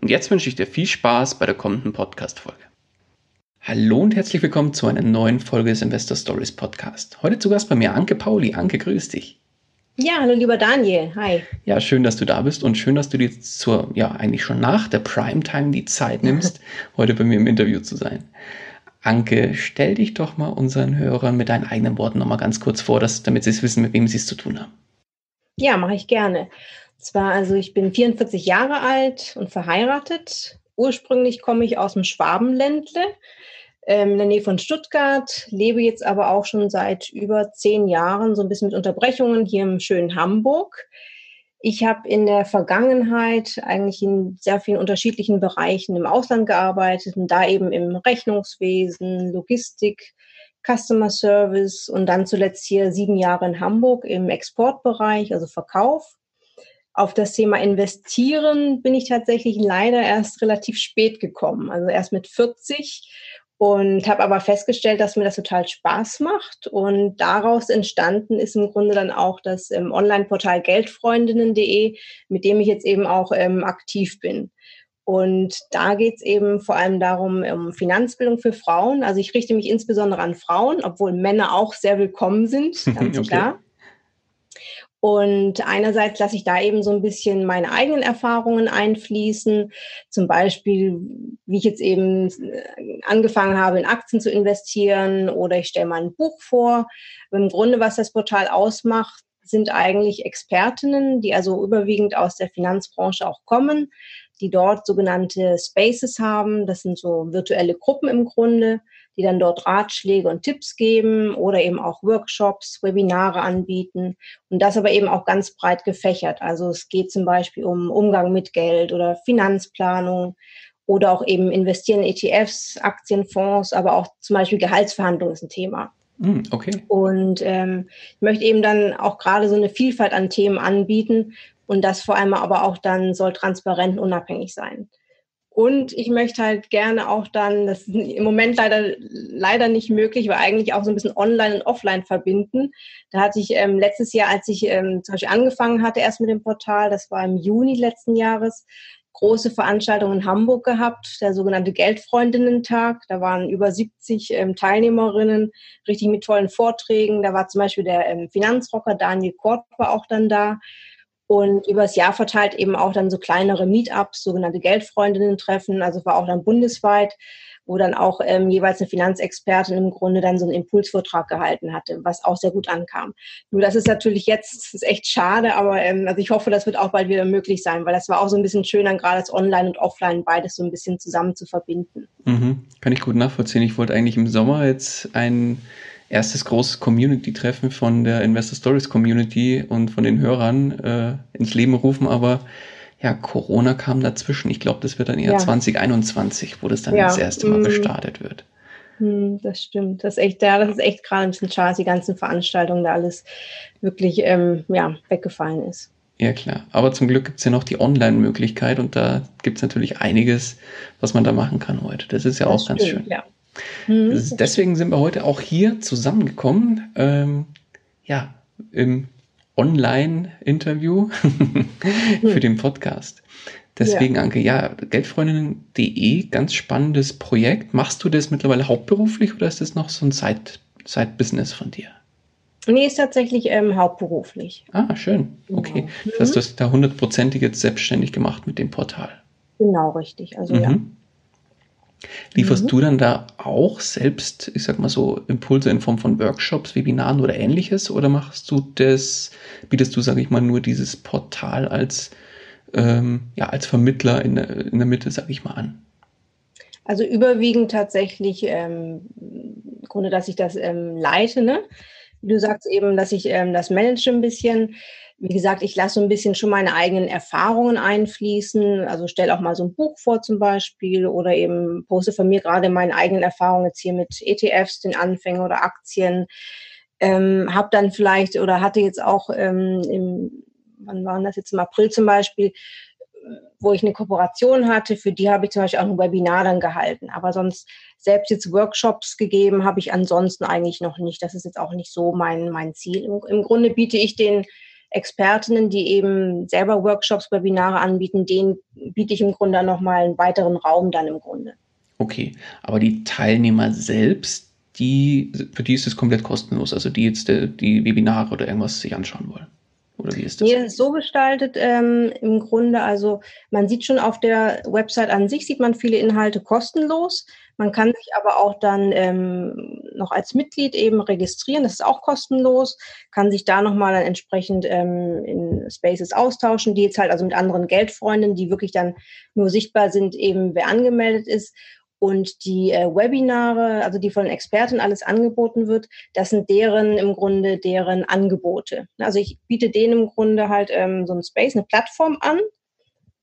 Und jetzt wünsche ich dir viel Spaß bei der kommenden Podcast-Folge. Hallo und herzlich willkommen zu einer neuen Folge des Investor Stories Podcast. Heute zu Gast bei mir Anke Pauli. Anke, grüß dich. Ja, hallo lieber Daniel. Hi. Ja, schön, dass du da bist und schön, dass du dir zur, ja, eigentlich schon nach der Primetime die Zeit nimmst, heute bei mir im Interview zu sein. Anke, stell dich doch mal unseren Hörern mit deinen eigenen Worten nochmal ganz kurz vor, dass, damit sie es wissen, mit wem sie es zu tun haben. Ja, mache ich gerne. Zwar, also ich bin 44 Jahre alt und verheiratet. Ursprünglich komme ich aus dem Schwabenländle ähm, in der Nähe von Stuttgart, lebe jetzt aber auch schon seit über zehn Jahren so ein bisschen mit Unterbrechungen hier im schönen Hamburg. Ich habe in der Vergangenheit eigentlich in sehr vielen unterschiedlichen Bereichen im Ausland gearbeitet und da eben im Rechnungswesen, Logistik, Customer Service und dann zuletzt hier sieben Jahre in Hamburg im Exportbereich, also Verkauf. Auf das Thema Investieren bin ich tatsächlich leider erst relativ spät gekommen, also erst mit 40 und habe aber festgestellt, dass mir das total Spaß macht und daraus entstanden ist im Grunde dann auch das ähm, Online-Portal Geldfreundinnen.de, mit dem ich jetzt eben auch ähm, aktiv bin. Und da geht es eben vor allem darum, um Finanzbildung für Frauen. Also ich richte mich insbesondere an Frauen, obwohl Männer auch sehr willkommen sind, ganz okay. klar. Und einerseits lasse ich da eben so ein bisschen meine eigenen Erfahrungen einfließen, zum Beispiel, wie ich jetzt eben äh, angefangen habe, in Aktien zu investieren oder ich stelle mal ein Buch vor. Im Grunde, was das Portal ausmacht, sind eigentlich Expertinnen, die also überwiegend aus der Finanzbranche auch kommen, die dort sogenannte Spaces haben. Das sind so virtuelle Gruppen im Grunde, die dann dort Ratschläge und Tipps geben oder eben auch Workshops, Webinare anbieten und das aber eben auch ganz breit gefächert. Also es geht zum Beispiel um Umgang mit Geld oder Finanzplanung oder auch eben investieren in ETFs, Aktienfonds, aber auch zum Beispiel Gehaltsverhandlungen ist ein Thema. Hm, okay. Und ähm, ich möchte eben dann auch gerade so eine Vielfalt an Themen anbieten und das vor allem aber auch dann soll transparent und unabhängig sein. Und ich möchte halt gerne auch dann, das ist im Moment leider, leider nicht möglich, aber eigentlich auch so ein bisschen online und offline verbinden. Da hatte ich ähm, letztes Jahr, als ich ähm, zum Beispiel angefangen hatte, erst mit dem Portal, das war im Juni letzten Jahres, große Veranstaltung in Hamburg gehabt, der sogenannte Geldfreundinnen-Tag. Da waren über 70 ähm, Teilnehmerinnen, richtig mit tollen Vorträgen. Da war zum Beispiel der ähm, Finanzrocker Daniel Kort war auch dann da und übers Jahr verteilt eben auch dann so kleinere Meetups, sogenannte Geldfreundinnen-Treffen, also war auch dann bundesweit, wo dann auch ähm, jeweils eine Finanzexpertin im Grunde dann so einen Impulsvortrag gehalten hatte, was auch sehr gut ankam. Nur das ist natürlich jetzt, ist echt schade, aber ähm, also ich hoffe, das wird auch bald wieder möglich sein, weil das war auch so ein bisschen schön, dann gerade das Online und Offline beides so ein bisschen zusammen zu verbinden. Mhm. Kann ich gut nachvollziehen. Ich wollte eigentlich im Sommer jetzt ein erstes großes Community-Treffen von der Investor Stories Community und von den Hörern äh, ins Leben rufen, aber ja, Corona kam dazwischen. Ich glaube, das wird dann eher ja. 2021, wo das dann ja. das erste Mal mm. gestartet wird. Mm, das stimmt. Das ist echt, ja, das ist echt gerade ein bisschen schade, die ganzen Veranstaltungen, da alles wirklich ähm, ja, weggefallen ist. Ja, klar. Aber zum Glück gibt es ja noch die Online-Möglichkeit und da gibt es natürlich einiges, was man da machen kann heute. Das ist ja das auch stimmt, ganz schön. Ja. Mhm. Deswegen sind wir heute auch hier zusammengekommen, ähm, ja, im Online-Interview für den Podcast. Deswegen, ja. Anke, ja, Geldfreundinnen.de, ganz spannendes Projekt. Machst du das mittlerweile hauptberuflich oder ist das noch so ein Side-Business von dir? Nee, ist tatsächlich ähm, hauptberuflich. Ah, schön. Okay. Genau. Das heißt, du hast da hundertprozentig jetzt selbstständig gemacht mit dem Portal. Genau, richtig. Also mhm. ja. Lieferst mhm. du dann da auch selbst, ich sag mal so, Impulse in Form von Workshops, Webinaren oder ähnliches? Oder machst du das, bietest du, sage ich mal, nur dieses Portal als, ähm, ja, als Vermittler in der, in der Mitte, sage ich mal, an? Also überwiegend tatsächlich, ähm, im Grunde, dass ich das ähm, leite, ne? Du sagst eben, dass ich ähm, das manage ein bisschen. Wie gesagt, ich lasse so ein bisschen schon meine eigenen Erfahrungen einfließen. Also stelle auch mal so ein Buch vor zum Beispiel oder eben poste von mir gerade meine eigenen Erfahrungen jetzt hier mit ETFs, den Anfängen oder Aktien. Ähm, habe dann vielleicht oder hatte jetzt auch ähm, im, wann waren das jetzt im April zum Beispiel, wo ich eine Kooperation hatte, für die habe ich zum Beispiel auch ein Webinar dann gehalten. Aber sonst selbst jetzt Workshops gegeben habe ich ansonsten eigentlich noch nicht. Das ist jetzt auch nicht so mein, mein Ziel. Im Grunde biete ich den Expertinnen, die eben selber Workshops, Webinare anbieten, denen biete ich im Grunde nochmal einen weiteren Raum dann im Grunde. Okay, aber die Teilnehmer selbst, die, für die ist es komplett kostenlos, also die jetzt die, die Webinare oder irgendwas sich anschauen wollen. Oder wie ist das? Nee, ist so gestaltet ähm, im Grunde, also man sieht schon auf der Website an sich, sieht man viele Inhalte kostenlos. Man kann sich aber auch dann ähm, noch als Mitglied eben registrieren, das ist auch kostenlos, kann sich da nochmal dann entsprechend ähm, in Spaces austauschen, die jetzt halt also mit anderen Geldfreunden, die wirklich dann nur sichtbar sind, eben wer angemeldet ist. Und die äh, Webinare, also die von Experten alles angeboten wird, das sind deren im Grunde deren Angebote. Also ich biete denen im Grunde halt ähm, so ein Space, eine Plattform an.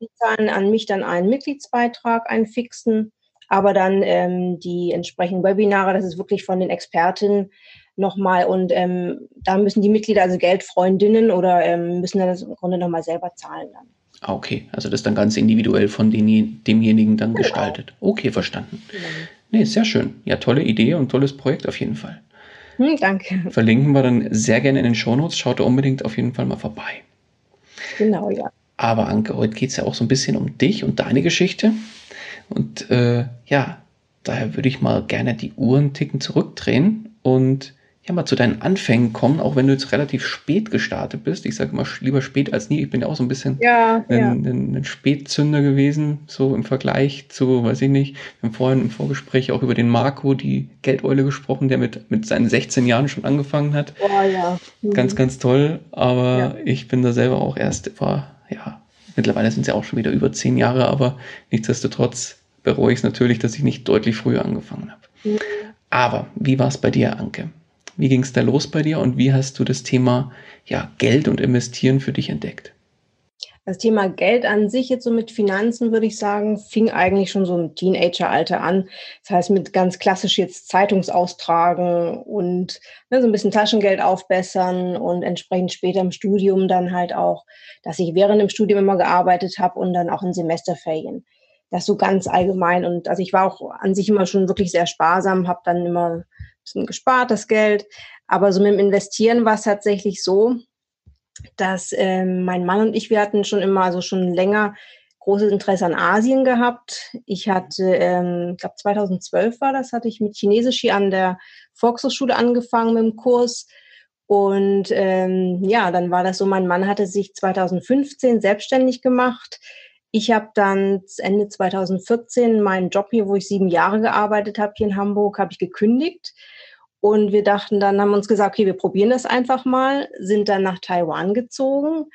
Die zahlen an mich dann einen Mitgliedsbeitrag, einen fixen, aber dann ähm, die entsprechenden Webinare, das ist wirklich von den Experten nochmal und ähm, da müssen die Mitglieder, also Geldfreundinnen oder ähm, müssen dann das im Grunde nochmal selber zahlen dann. Ah, okay. Also das dann ganz individuell von den, demjenigen dann genau. gestaltet. Okay, verstanden. Genau. Nee, sehr schön. Ja, tolle Idee und tolles Projekt auf jeden Fall. Hm, danke. Verlinken wir dann sehr gerne in den Shownotes. Schaut da unbedingt auf jeden Fall mal vorbei. Genau, ja. Aber Anke, heute geht es ja auch so ein bisschen um dich und deine Geschichte. Und äh, ja, daher würde ich mal gerne die Uhren ticken zurückdrehen und ja, mal zu deinen Anfängen kommen, auch wenn du jetzt relativ spät gestartet bist. Ich sage immer lieber spät als nie. Ich bin ja auch so ein bisschen ja, ein, ja. ein, ein, Spätzünder gewesen, so im Vergleich zu, weiß ich nicht, wir haben vorhin im Vorgespräch auch über den Marco, die Geldeule gesprochen, der mit, mit seinen 16 Jahren schon angefangen hat. Oh, ja. Mhm. Ganz, ganz toll. Aber ja. ich bin da selber auch erst, war, ja, mittlerweile sind es ja auch schon wieder über zehn Jahre, aber nichtsdestotrotz bereue ich es natürlich, dass ich nicht deutlich früher angefangen habe. Mhm. Aber wie war es bei dir, Anke? Wie ging es da los bei dir und wie hast du das Thema ja, Geld und Investieren für dich entdeckt? Das Thema Geld an sich, jetzt so mit Finanzen, würde ich sagen, fing eigentlich schon so im Teenageralter an. Das heißt, mit ganz klassisch jetzt Zeitungsaustragen und ne, so ein bisschen Taschengeld aufbessern und entsprechend später im Studium dann halt auch, dass ich während dem Studium immer gearbeitet habe und dann auch in Semesterferien. Das so ganz allgemein. Und also ich war auch an sich immer schon wirklich sehr sparsam, habe dann immer bisschen gespart, das Geld. Aber so mit dem Investieren war es tatsächlich so, dass ähm, mein Mann und ich, wir hatten schon immer, also schon länger großes Interesse an Asien gehabt. Ich hatte, ähm, ich glaube 2012 war das, hatte ich mit Chinesisch hier an der Volkshochschule angefangen mit dem Kurs. Und ähm, ja, dann war das so, mein Mann hatte sich 2015 selbstständig gemacht. Ich habe dann Ende 2014 meinen Job hier, wo ich sieben Jahre gearbeitet habe, hier in Hamburg, habe ich gekündigt. Und wir dachten dann, haben uns gesagt, okay, wir probieren das einfach mal, sind dann nach Taiwan gezogen.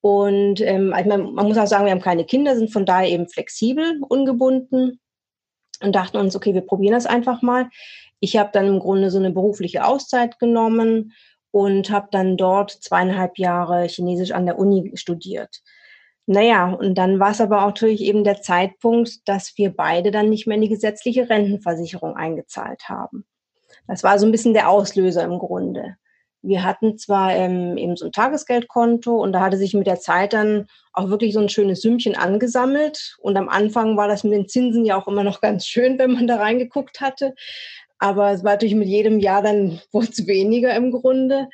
Und ähm, mein, man muss auch sagen, wir haben keine Kinder, sind von daher eben flexibel, ungebunden und dachten uns, okay, wir probieren das einfach mal. Ich habe dann im Grunde so eine berufliche Auszeit genommen und habe dann dort zweieinhalb Jahre Chinesisch an der Uni studiert. Naja, und dann war es aber auch natürlich eben der Zeitpunkt, dass wir beide dann nicht mehr in die gesetzliche Rentenversicherung eingezahlt haben. Das war so ein bisschen der Auslöser im Grunde. Wir hatten zwar ähm, eben so ein Tagesgeldkonto und da hatte sich mit der Zeit dann auch wirklich so ein schönes Sümmchen angesammelt. Und am Anfang war das mit den Zinsen ja auch immer noch ganz schön, wenn man da reingeguckt hatte. Aber es war natürlich mit jedem Jahr dann wurde es weniger im Grunde.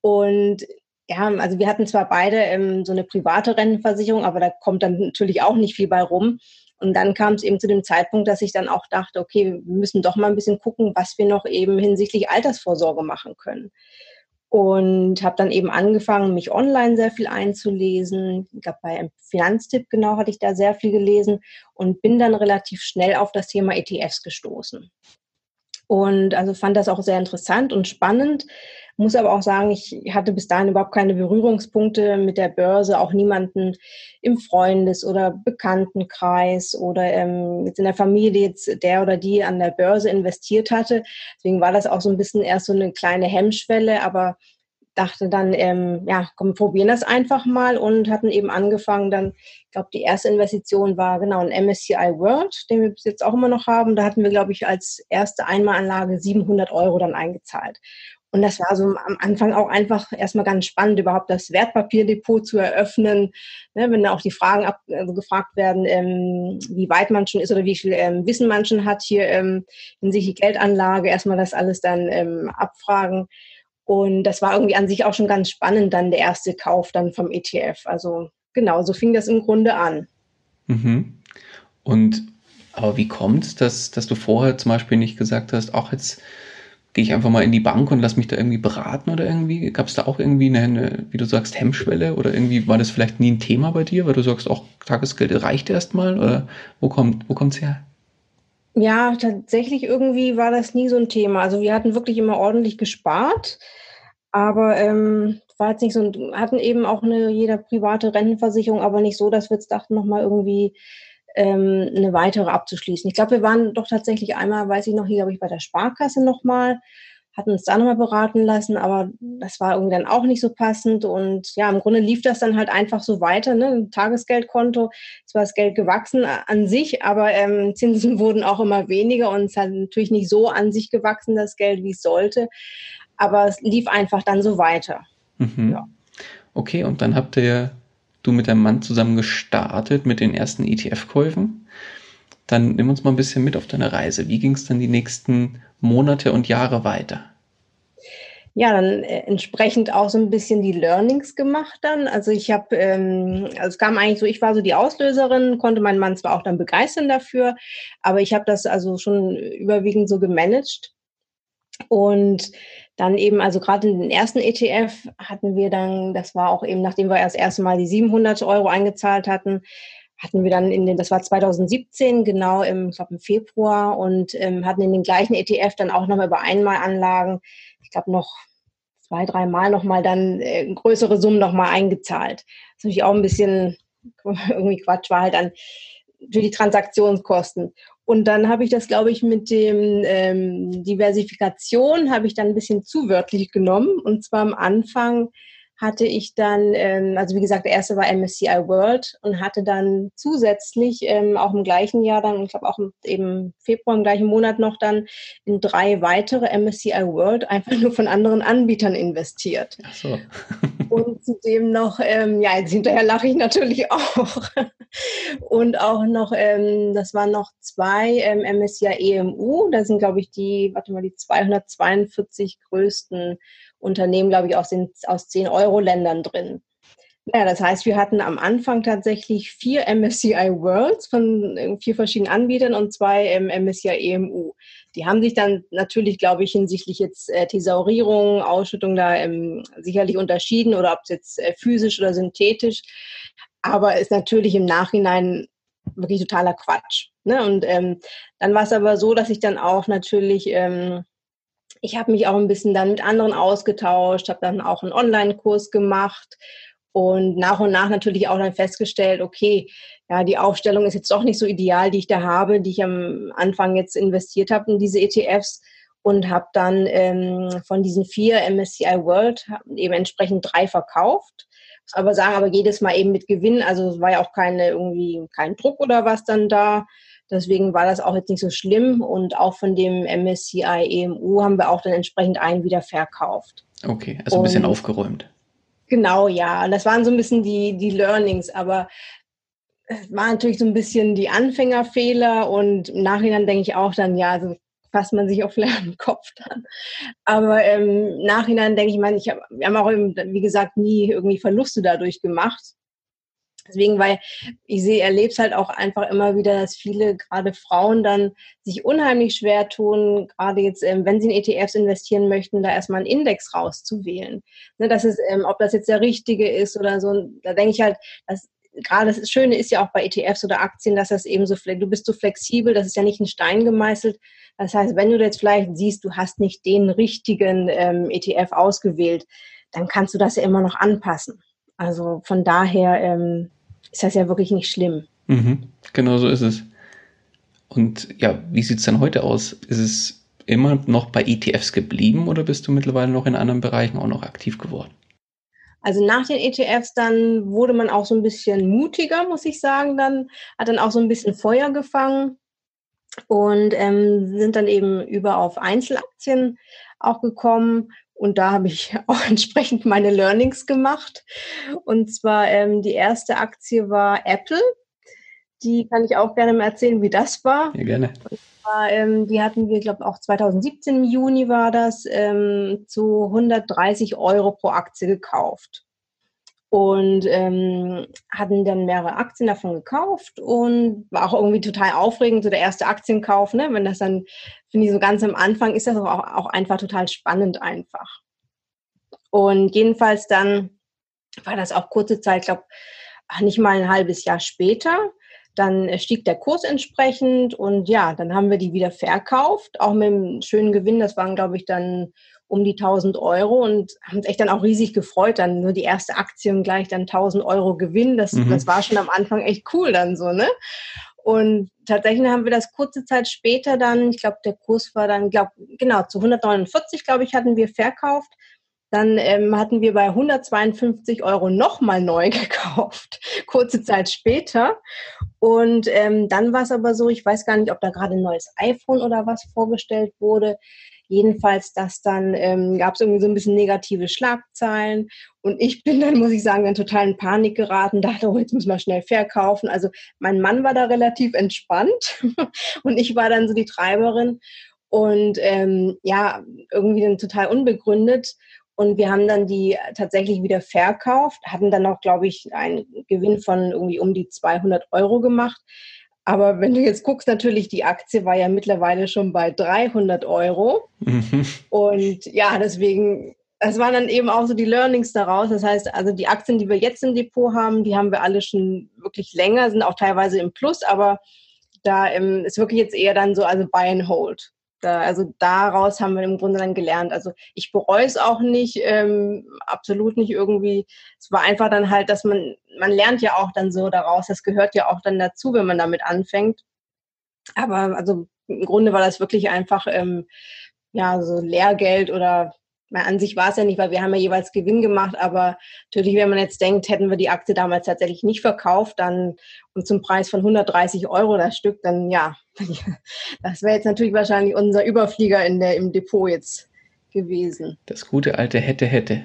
Und ja, also wir hatten zwar beide ähm, so eine private Rentenversicherung, aber da kommt dann natürlich auch nicht viel bei rum. Und dann kam es eben zu dem Zeitpunkt, dass ich dann auch dachte, okay, wir müssen doch mal ein bisschen gucken, was wir noch eben hinsichtlich Altersvorsorge machen können. und habe dann eben angefangen, mich online sehr viel einzulesen. Ich glaube, bei Finanztipp genau hatte ich da sehr viel gelesen und bin dann relativ schnell auf das Thema ETFs gestoßen. Und also fand das auch sehr interessant und spannend. Muss aber auch sagen, ich hatte bis dahin überhaupt keine Berührungspunkte mit der Börse, auch niemanden im Freundes- oder Bekanntenkreis oder ähm, jetzt in der Familie jetzt der oder die an der Börse investiert hatte. Deswegen war das auch so ein bisschen erst so eine kleine Hemmschwelle, aber dachte dann, ähm, ja, komm, probieren das einfach mal und hatten eben angefangen dann, ich glaube, die erste Investition war genau ein MSCI World, den wir bis jetzt auch immer noch haben. Da hatten wir, glaube ich, als erste Einmalanlage 700 Euro dann eingezahlt. Und das war so am Anfang auch einfach erstmal ganz spannend, überhaupt das Wertpapierdepot zu eröffnen. Ne, wenn da auch die Fragen ab, also gefragt werden, ähm, wie weit man schon ist oder wie viel ähm, Wissen man schon hat hier ähm, hinsichtlich Geldanlage, erstmal das alles dann ähm, abfragen. Und das war irgendwie an sich auch schon ganz spannend, dann der erste Kauf dann vom ETF. Also genau, so fing das im Grunde an. Mhm. Und aber wie kommt es, dass, dass du vorher zum Beispiel nicht gesagt hast, auch jetzt gehe ich einfach mal in die Bank und lass mich da irgendwie beraten oder irgendwie? Gab es da auch irgendwie eine, eine, wie du sagst, Hemmschwelle oder irgendwie war das vielleicht nie ein Thema bei dir, weil du sagst, auch Tagesgeld reicht erstmal oder wo kommt wo kommt's her? Ja, tatsächlich irgendwie war das nie so ein Thema. Also wir hatten wirklich immer ordentlich gespart, aber ähm, war jetzt nicht so, hatten eben auch eine jeder private Rentenversicherung, aber nicht so, dass wir jetzt dachten, nochmal irgendwie ähm, eine weitere abzuschließen. Ich glaube, wir waren doch tatsächlich einmal, weiß ich noch, hier glaube ich bei der Sparkasse nochmal, hatten uns da nochmal beraten lassen, aber das war irgendwie dann auch nicht so passend. Und ja, im Grunde lief das dann halt einfach so weiter. Ne? Ein Tagesgeldkonto, zwar das Geld gewachsen an sich, aber ähm, Zinsen wurden auch immer weniger und es hat natürlich nicht so an sich gewachsen, das Geld, wie es sollte. Aber es lief einfach dann so weiter. Mhm. Ja. Okay, und dann habt ihr du mit deinem Mann zusammen gestartet mit den ersten ETF-Käufen. Dann nimm uns mal ein bisschen mit auf deine Reise. Wie ging es dann die nächsten Monate und Jahre weiter? ja, dann äh, entsprechend auch so ein bisschen die Learnings gemacht dann. Also ich habe, ähm, also es kam eigentlich so, ich war so die Auslöserin, konnte mein Mann zwar auch dann begeistern dafür, aber ich habe das also schon überwiegend so gemanagt. Und dann eben, also gerade in den ersten ETF hatten wir dann, das war auch eben, nachdem wir das erste Mal die 700 Euro eingezahlt hatten, hatten wir dann in den, das war 2017, genau im, ich glaube im Februar und ähm, hatten in den gleichen ETF dann auch nochmal über Einmalanlagen, ich glaube noch zwei, dreimal nochmal dann äh, größere Summen nochmal eingezahlt. Das ist natürlich auch ein bisschen irgendwie Quatsch, war halt dann für die Transaktionskosten. Und dann habe ich das, glaube ich, mit dem ähm, Diversifikation habe ich dann ein bisschen zu wörtlich genommen. Und zwar am Anfang hatte ich dann, ähm, also wie gesagt, der erste war MSCI World und hatte dann zusätzlich ähm, auch im gleichen Jahr dann, ich glaube auch im Februar im gleichen Monat noch dann in drei weitere MSCI World einfach nur von anderen Anbietern investiert. Ach so. Und zudem noch, ähm, ja, jetzt hinterher lache ich natürlich auch. und auch noch, ähm, das waren noch zwei ähm, MSCI EMU, da sind glaube ich die, warte mal, die 242 größten Unternehmen, glaube ich, aus, den, aus 10-Euro-Ländern drin. Ja, das heißt, wir hatten am Anfang tatsächlich vier MSCI Worlds von äh, vier verschiedenen Anbietern und zwei ähm, MSCI EMU. Die haben sich dann natürlich, glaube ich, hinsichtlich jetzt äh, Thesaurierung, Ausschüttung da ähm, sicherlich unterschieden oder ob es jetzt äh, physisch oder synthetisch. Aber ist natürlich im Nachhinein wirklich totaler Quatsch. Ne? Und ähm, dann war es aber so, dass ich dann auch natürlich ähm, ich habe mich auch ein bisschen dann mit anderen ausgetauscht, habe dann auch einen Online-Kurs gemacht und nach und nach natürlich auch dann festgestellt, okay, ja, die Aufstellung ist jetzt doch nicht so ideal, die ich da habe, die ich am Anfang jetzt investiert habe in diese ETFs und habe dann ähm, von diesen vier MSCI World eben entsprechend drei verkauft. Muss aber sagen, aber jedes Mal eben mit Gewinn, also es war ja auch keine irgendwie kein Druck oder was dann da. Deswegen war das auch jetzt nicht so schlimm und auch von dem MSCI EMU haben wir auch dann entsprechend einen wieder verkauft. Okay, also ein bisschen und, aufgeräumt. Genau, ja. Das waren so ein bisschen die, die Learnings, aber es war natürlich so ein bisschen die Anfängerfehler und im Nachhinein denke ich auch dann, ja, also fasst man sich auch vielleicht am Kopf dann. Aber ähm, im Nachhinein denke ich, man, ich hab, wir haben auch, eben, wie gesagt, nie irgendwie Verluste dadurch gemacht. Deswegen, weil ich sehe, erlebe es halt auch einfach immer wieder, dass viele, gerade Frauen, dann sich unheimlich schwer tun, gerade jetzt, ähm, wenn sie in ETFs investieren möchten, da erstmal einen Index rauszuwählen. Ne, das ist, ähm, ob das jetzt der richtige ist oder so, da denke ich halt, dass gerade das Schöne ist ja auch bei ETFs oder Aktien, dass das eben so, du bist so flexibel, das ist ja nicht ein Stein gemeißelt. Das heißt, wenn du jetzt vielleicht siehst, du hast nicht den richtigen ähm, ETF ausgewählt, dann kannst du das ja immer noch anpassen. Also von daher ähm, ist das ja wirklich nicht schlimm. Mhm, genau so ist es. Und ja, wie sieht es dann heute aus? Ist es immer noch bei ETFs geblieben oder bist du mittlerweile noch in anderen Bereichen auch noch aktiv geworden? Also nach den ETFs dann wurde man auch so ein bisschen mutiger, muss ich sagen. Dann hat dann auch so ein bisschen Feuer gefangen und ähm, sind dann eben über auf Einzelaktien auch gekommen und da habe ich auch entsprechend meine Learnings gemacht. Und zwar ähm, die erste Aktie war Apple. Die kann ich auch gerne mal erzählen, wie das war. Ja, gerne. Zwar, ähm, die hatten wir, glaube ich, auch 2017 im Juni war das, ähm, zu 130 Euro pro Aktie gekauft und ähm, hatten dann mehrere Aktien davon gekauft und war auch irgendwie total aufregend, so der erste Aktienkauf, ne? wenn das dann, finde ich, so ganz am Anfang ist das auch, auch einfach total spannend einfach. Und jedenfalls dann war das auch kurze Zeit, ich glaube, nicht mal ein halbes Jahr später, dann stieg der Kurs entsprechend und ja, dann haben wir die wieder verkauft, auch mit einem schönen Gewinn. Das waren, glaube ich, dann um die 1000 Euro und haben uns echt dann auch riesig gefreut. Dann nur die erste Aktie und gleich dann 1000 Euro Gewinn. Das, mhm. das war schon am Anfang echt cool dann so, ne? Und tatsächlich haben wir das kurze Zeit später dann, ich glaube, der Kurs war dann, glaub, genau, zu 149, glaube ich, hatten wir verkauft. Dann ähm, hatten wir bei 152 Euro nochmal neu gekauft, kurze Zeit später. Und ähm, dann war es aber so, ich weiß gar nicht, ob da gerade ein neues iPhone oder was vorgestellt wurde. Jedenfalls, dass dann ähm, gab es irgendwie so ein bisschen negative Schlagzeilen und ich bin dann, muss ich sagen, in totalen Panik geraten, dachte, oh, jetzt müssen wir schnell verkaufen. Also mein Mann war da relativ entspannt und ich war dann so die Treiberin und ähm, ja, irgendwie dann total unbegründet. Und wir haben dann die tatsächlich wieder verkauft, hatten dann auch, glaube ich, einen Gewinn von irgendwie um die 200 Euro gemacht. Aber wenn du jetzt guckst, natürlich, die Aktie war ja mittlerweile schon bei 300 Euro. Mhm. Und ja, deswegen, das waren dann eben auch so die Learnings daraus. Das heißt, also die Aktien, die wir jetzt im Depot haben, die haben wir alle schon wirklich länger, sind auch teilweise im Plus, aber da ähm, ist wirklich jetzt eher dann so, also Buy and Hold. Da, also daraus haben wir im Grunde dann gelernt. Also ich bereue es auch nicht, ähm, absolut nicht irgendwie. Es war einfach dann halt, dass man, man lernt ja auch dann so daraus, das gehört ja auch dann dazu, wenn man damit anfängt. Aber also im Grunde war das wirklich einfach ähm, ja so Lehrgeld oder an sich war es ja nicht, weil wir haben ja jeweils Gewinn gemacht, aber natürlich, wenn man jetzt denkt, hätten wir die Aktie damals tatsächlich nicht verkauft, dann und zum Preis von 130 Euro das Stück, dann ja, das wäre jetzt natürlich wahrscheinlich unser Überflieger in der, im Depot jetzt gewesen. Das gute alte hätte, hätte.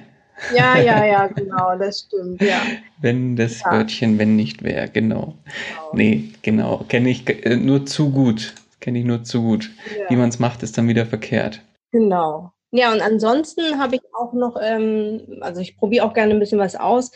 Ja, ja, ja, genau, das stimmt, ja. Wenn das ja. Wörtchen wenn nicht wäre, genau. genau. Nee, genau, kenne ich äh, nur zu gut. Kenne ich nur zu gut. Ja. Wie man es macht, ist dann wieder verkehrt. Genau. Ja, und ansonsten habe ich auch noch, ähm, also ich probiere auch gerne ein bisschen was aus.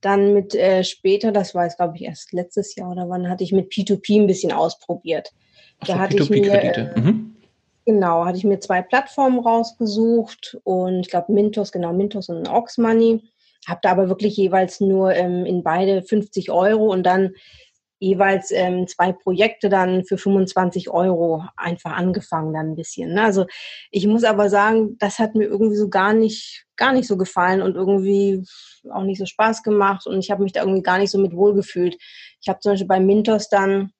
Dann mit äh, später, das war jetzt glaube ich erst letztes Jahr oder wann, hatte ich mit P2P ein bisschen ausprobiert. Da so, hatte P2P-Kredite. Äh, mhm. Genau, hatte ich mir zwei Plattformen rausgesucht und ich glaube Mintos, genau, Mintos und Ox Money. Habe da aber wirklich jeweils nur ähm, in beide 50 Euro und dann jeweils ähm, zwei Projekte dann für 25 Euro einfach angefangen dann ein bisschen. Ne? Also ich muss aber sagen, das hat mir irgendwie so gar nicht, gar nicht so gefallen und irgendwie auch nicht so Spaß gemacht und ich habe mich da irgendwie gar nicht so mit wohlgefühlt. Ich habe zum Beispiel bei Mintos dann,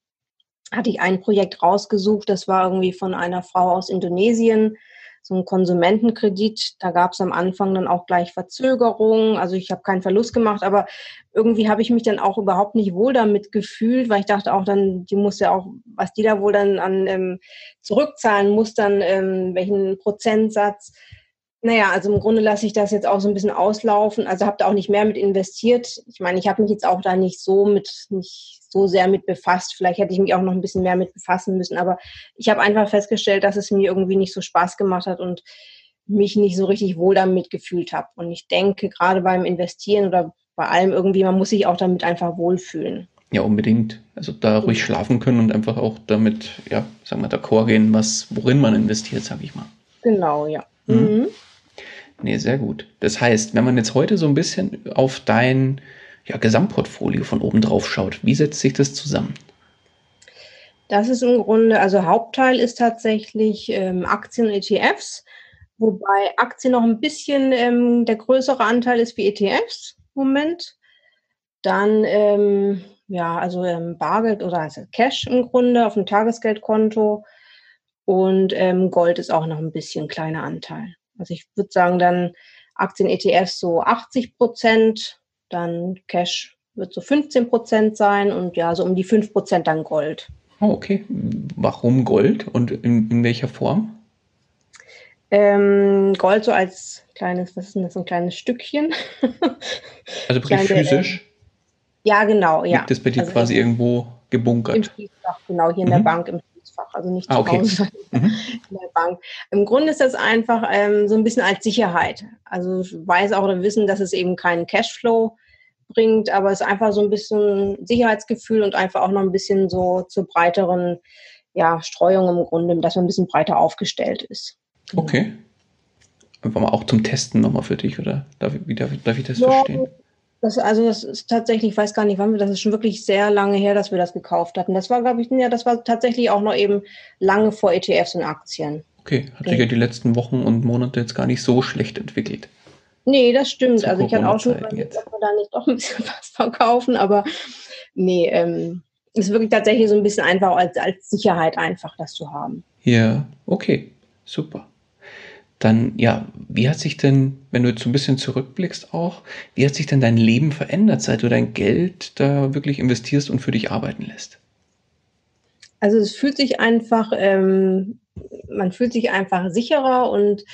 hatte ich ein Projekt rausgesucht, das war irgendwie von einer Frau aus Indonesien, so ein Konsumentenkredit. Da gab es am Anfang dann auch gleich Verzögerungen. Also ich habe keinen Verlust gemacht, aber irgendwie habe ich mich dann auch überhaupt nicht wohl damit gefühlt, weil ich dachte auch dann, die muss ja auch, was die da wohl dann an ähm, zurückzahlen muss, dann ähm, welchen Prozentsatz. Naja, also im Grunde lasse ich das jetzt auch so ein bisschen auslaufen. Also habe da auch nicht mehr mit investiert. Ich meine, ich habe mich jetzt auch da nicht so mit, nicht so sehr mit befasst. Vielleicht hätte ich mich auch noch ein bisschen mehr mit befassen müssen. Aber ich habe einfach festgestellt, dass es mir irgendwie nicht so Spaß gemacht hat und mich nicht so richtig wohl damit gefühlt habe. Und ich denke, gerade beim Investieren oder bei allem irgendwie, man muss sich auch damit einfach wohlfühlen. Ja, unbedingt. Also da ruhig schlafen können und einfach auch damit, ja, sagen wir, d'accord gehen, was, worin man investiert, sag ich mal. Genau, ja. Mhm. mhm. Nee, sehr gut. Das heißt, wenn man jetzt heute so ein bisschen auf dein ja, Gesamtportfolio von oben drauf schaut, wie setzt sich das zusammen? Das ist im Grunde, also Hauptteil ist tatsächlich ähm, Aktien und ETFs, wobei Aktien noch ein bisschen ähm, der größere Anteil ist wie ETFs im Moment. Dann, ähm, ja, also ähm, Bargeld oder also Cash im Grunde auf dem Tagesgeldkonto und ähm, Gold ist auch noch ein bisschen kleiner Anteil. Also ich würde sagen, dann Aktien, ETFs so 80 Prozent, dann Cash wird so 15 Prozent sein und ja, so um die 5 Prozent dann Gold. Oh, okay. Warum Gold und in, in welcher Form? Ähm, Gold so als kleines, was ist denn das, ein kleines Stückchen? also Kleine, physisch? Äh, ja, genau, ja. Liegt das bei dir also quasi irgendwo gebunkert? Im Schließfach, genau, hier in mhm. der Bank im Schließfach, also nicht ah, okay. zu Hause, mhm. in der Bank. Im Grunde ist das einfach ähm, so ein bisschen als Sicherheit. Also ich weiß auch oder wissen, dass es eben keinen Cashflow bringt, aber es ist einfach so ein bisschen Sicherheitsgefühl und einfach auch noch ein bisschen so zur breiteren ja, Streuung im Grunde, dass man ein bisschen breiter aufgestellt ist. Okay. Einfach mal auch zum Testen nochmal für dich, oder? Darf, wie darf, darf ich das ja, verstehen? Das, also das ist tatsächlich, ich weiß gar nicht, wann wir, das ist schon wirklich sehr lange her, dass wir das gekauft hatten. Das war, glaube ich, ja, das war tatsächlich auch noch eben lange vor ETFs und Aktien. Okay, hat sich ja die letzten Wochen und Monate jetzt gar nicht so schlecht entwickelt. Nee, das stimmt. Also ich hatte auch schon überlegt, ob wir da nicht doch ein bisschen was verkaufen, aber nee, ähm, ist wirklich tatsächlich so ein bisschen einfach als, als Sicherheit einfach, das zu haben. Ja, okay, super. Dann, ja, wie hat sich denn, wenn du jetzt so ein bisschen zurückblickst auch, wie hat sich denn dein Leben verändert, seit du dein Geld da wirklich investierst und für dich arbeiten lässt? Also es fühlt sich einfach, ähm, man fühlt sich einfach sicherer und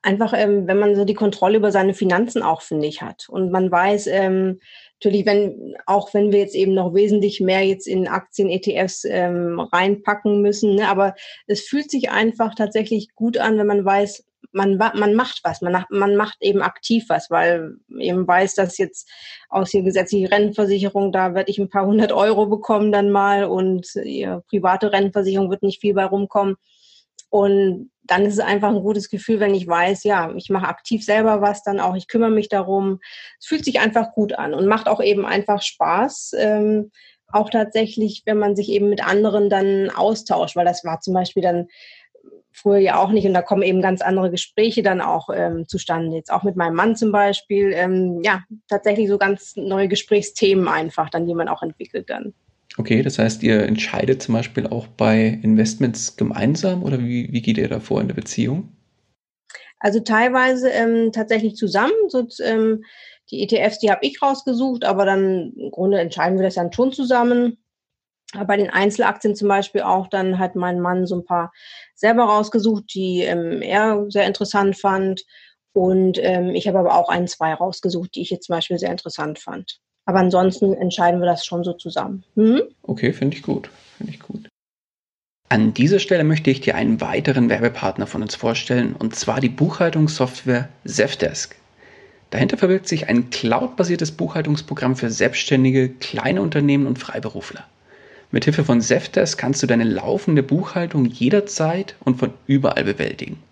einfach, ähm, wenn man so die Kontrolle über seine Finanzen auch, finde ich, hat. Und man weiß, ähm, natürlich, wenn, auch wenn wir jetzt eben noch wesentlich mehr jetzt in Aktien, ETFs ähm, reinpacken müssen, ne, aber es fühlt sich einfach tatsächlich gut an, wenn man weiß, man, man macht was, man, man macht eben aktiv was, weil eben weiß, dass jetzt aus der gesetzlichen Rentenversicherung, da werde ich ein paar hundert Euro bekommen dann mal und ihre private Rentenversicherung wird nicht viel bei rumkommen. Und dann ist es einfach ein gutes Gefühl, wenn ich weiß, ja, ich mache aktiv selber was, dann auch, ich kümmere mich darum. Es fühlt sich einfach gut an und macht auch eben einfach Spaß. Ähm, auch tatsächlich, wenn man sich eben mit anderen dann austauscht, weil das war zum Beispiel dann früher ja auch nicht und da kommen eben ganz andere Gespräche dann auch ähm, zustande. Jetzt auch mit meinem Mann zum Beispiel, ähm, ja, tatsächlich so ganz neue Gesprächsthemen einfach dann, die man auch entwickelt dann. Okay, das heißt, ihr entscheidet zum Beispiel auch bei Investments gemeinsam oder wie, wie geht ihr da vor in der Beziehung? Also teilweise ähm, tatsächlich zusammen. So, ähm, die ETFs, die habe ich rausgesucht, aber dann im Grunde entscheiden wir das dann schon zusammen. Aber bei den Einzelaktien zum Beispiel auch, dann hat mein Mann so ein paar selber rausgesucht, die ähm, er sehr interessant fand. Und ähm, ich habe aber auch ein, zwei rausgesucht, die ich jetzt zum Beispiel sehr interessant fand. Aber ansonsten entscheiden wir das schon so zusammen. Hm? Okay, finde ich gut. Finde ich gut. An dieser Stelle möchte ich dir einen weiteren Werbepartner von uns vorstellen, und zwar die Buchhaltungssoftware Zefdesk. Dahinter verbirgt sich ein cloudbasiertes Buchhaltungsprogramm für selbstständige, kleine Unternehmen und Freiberufler. Mithilfe von Zefdesk kannst du deine laufende Buchhaltung jederzeit und von überall bewältigen.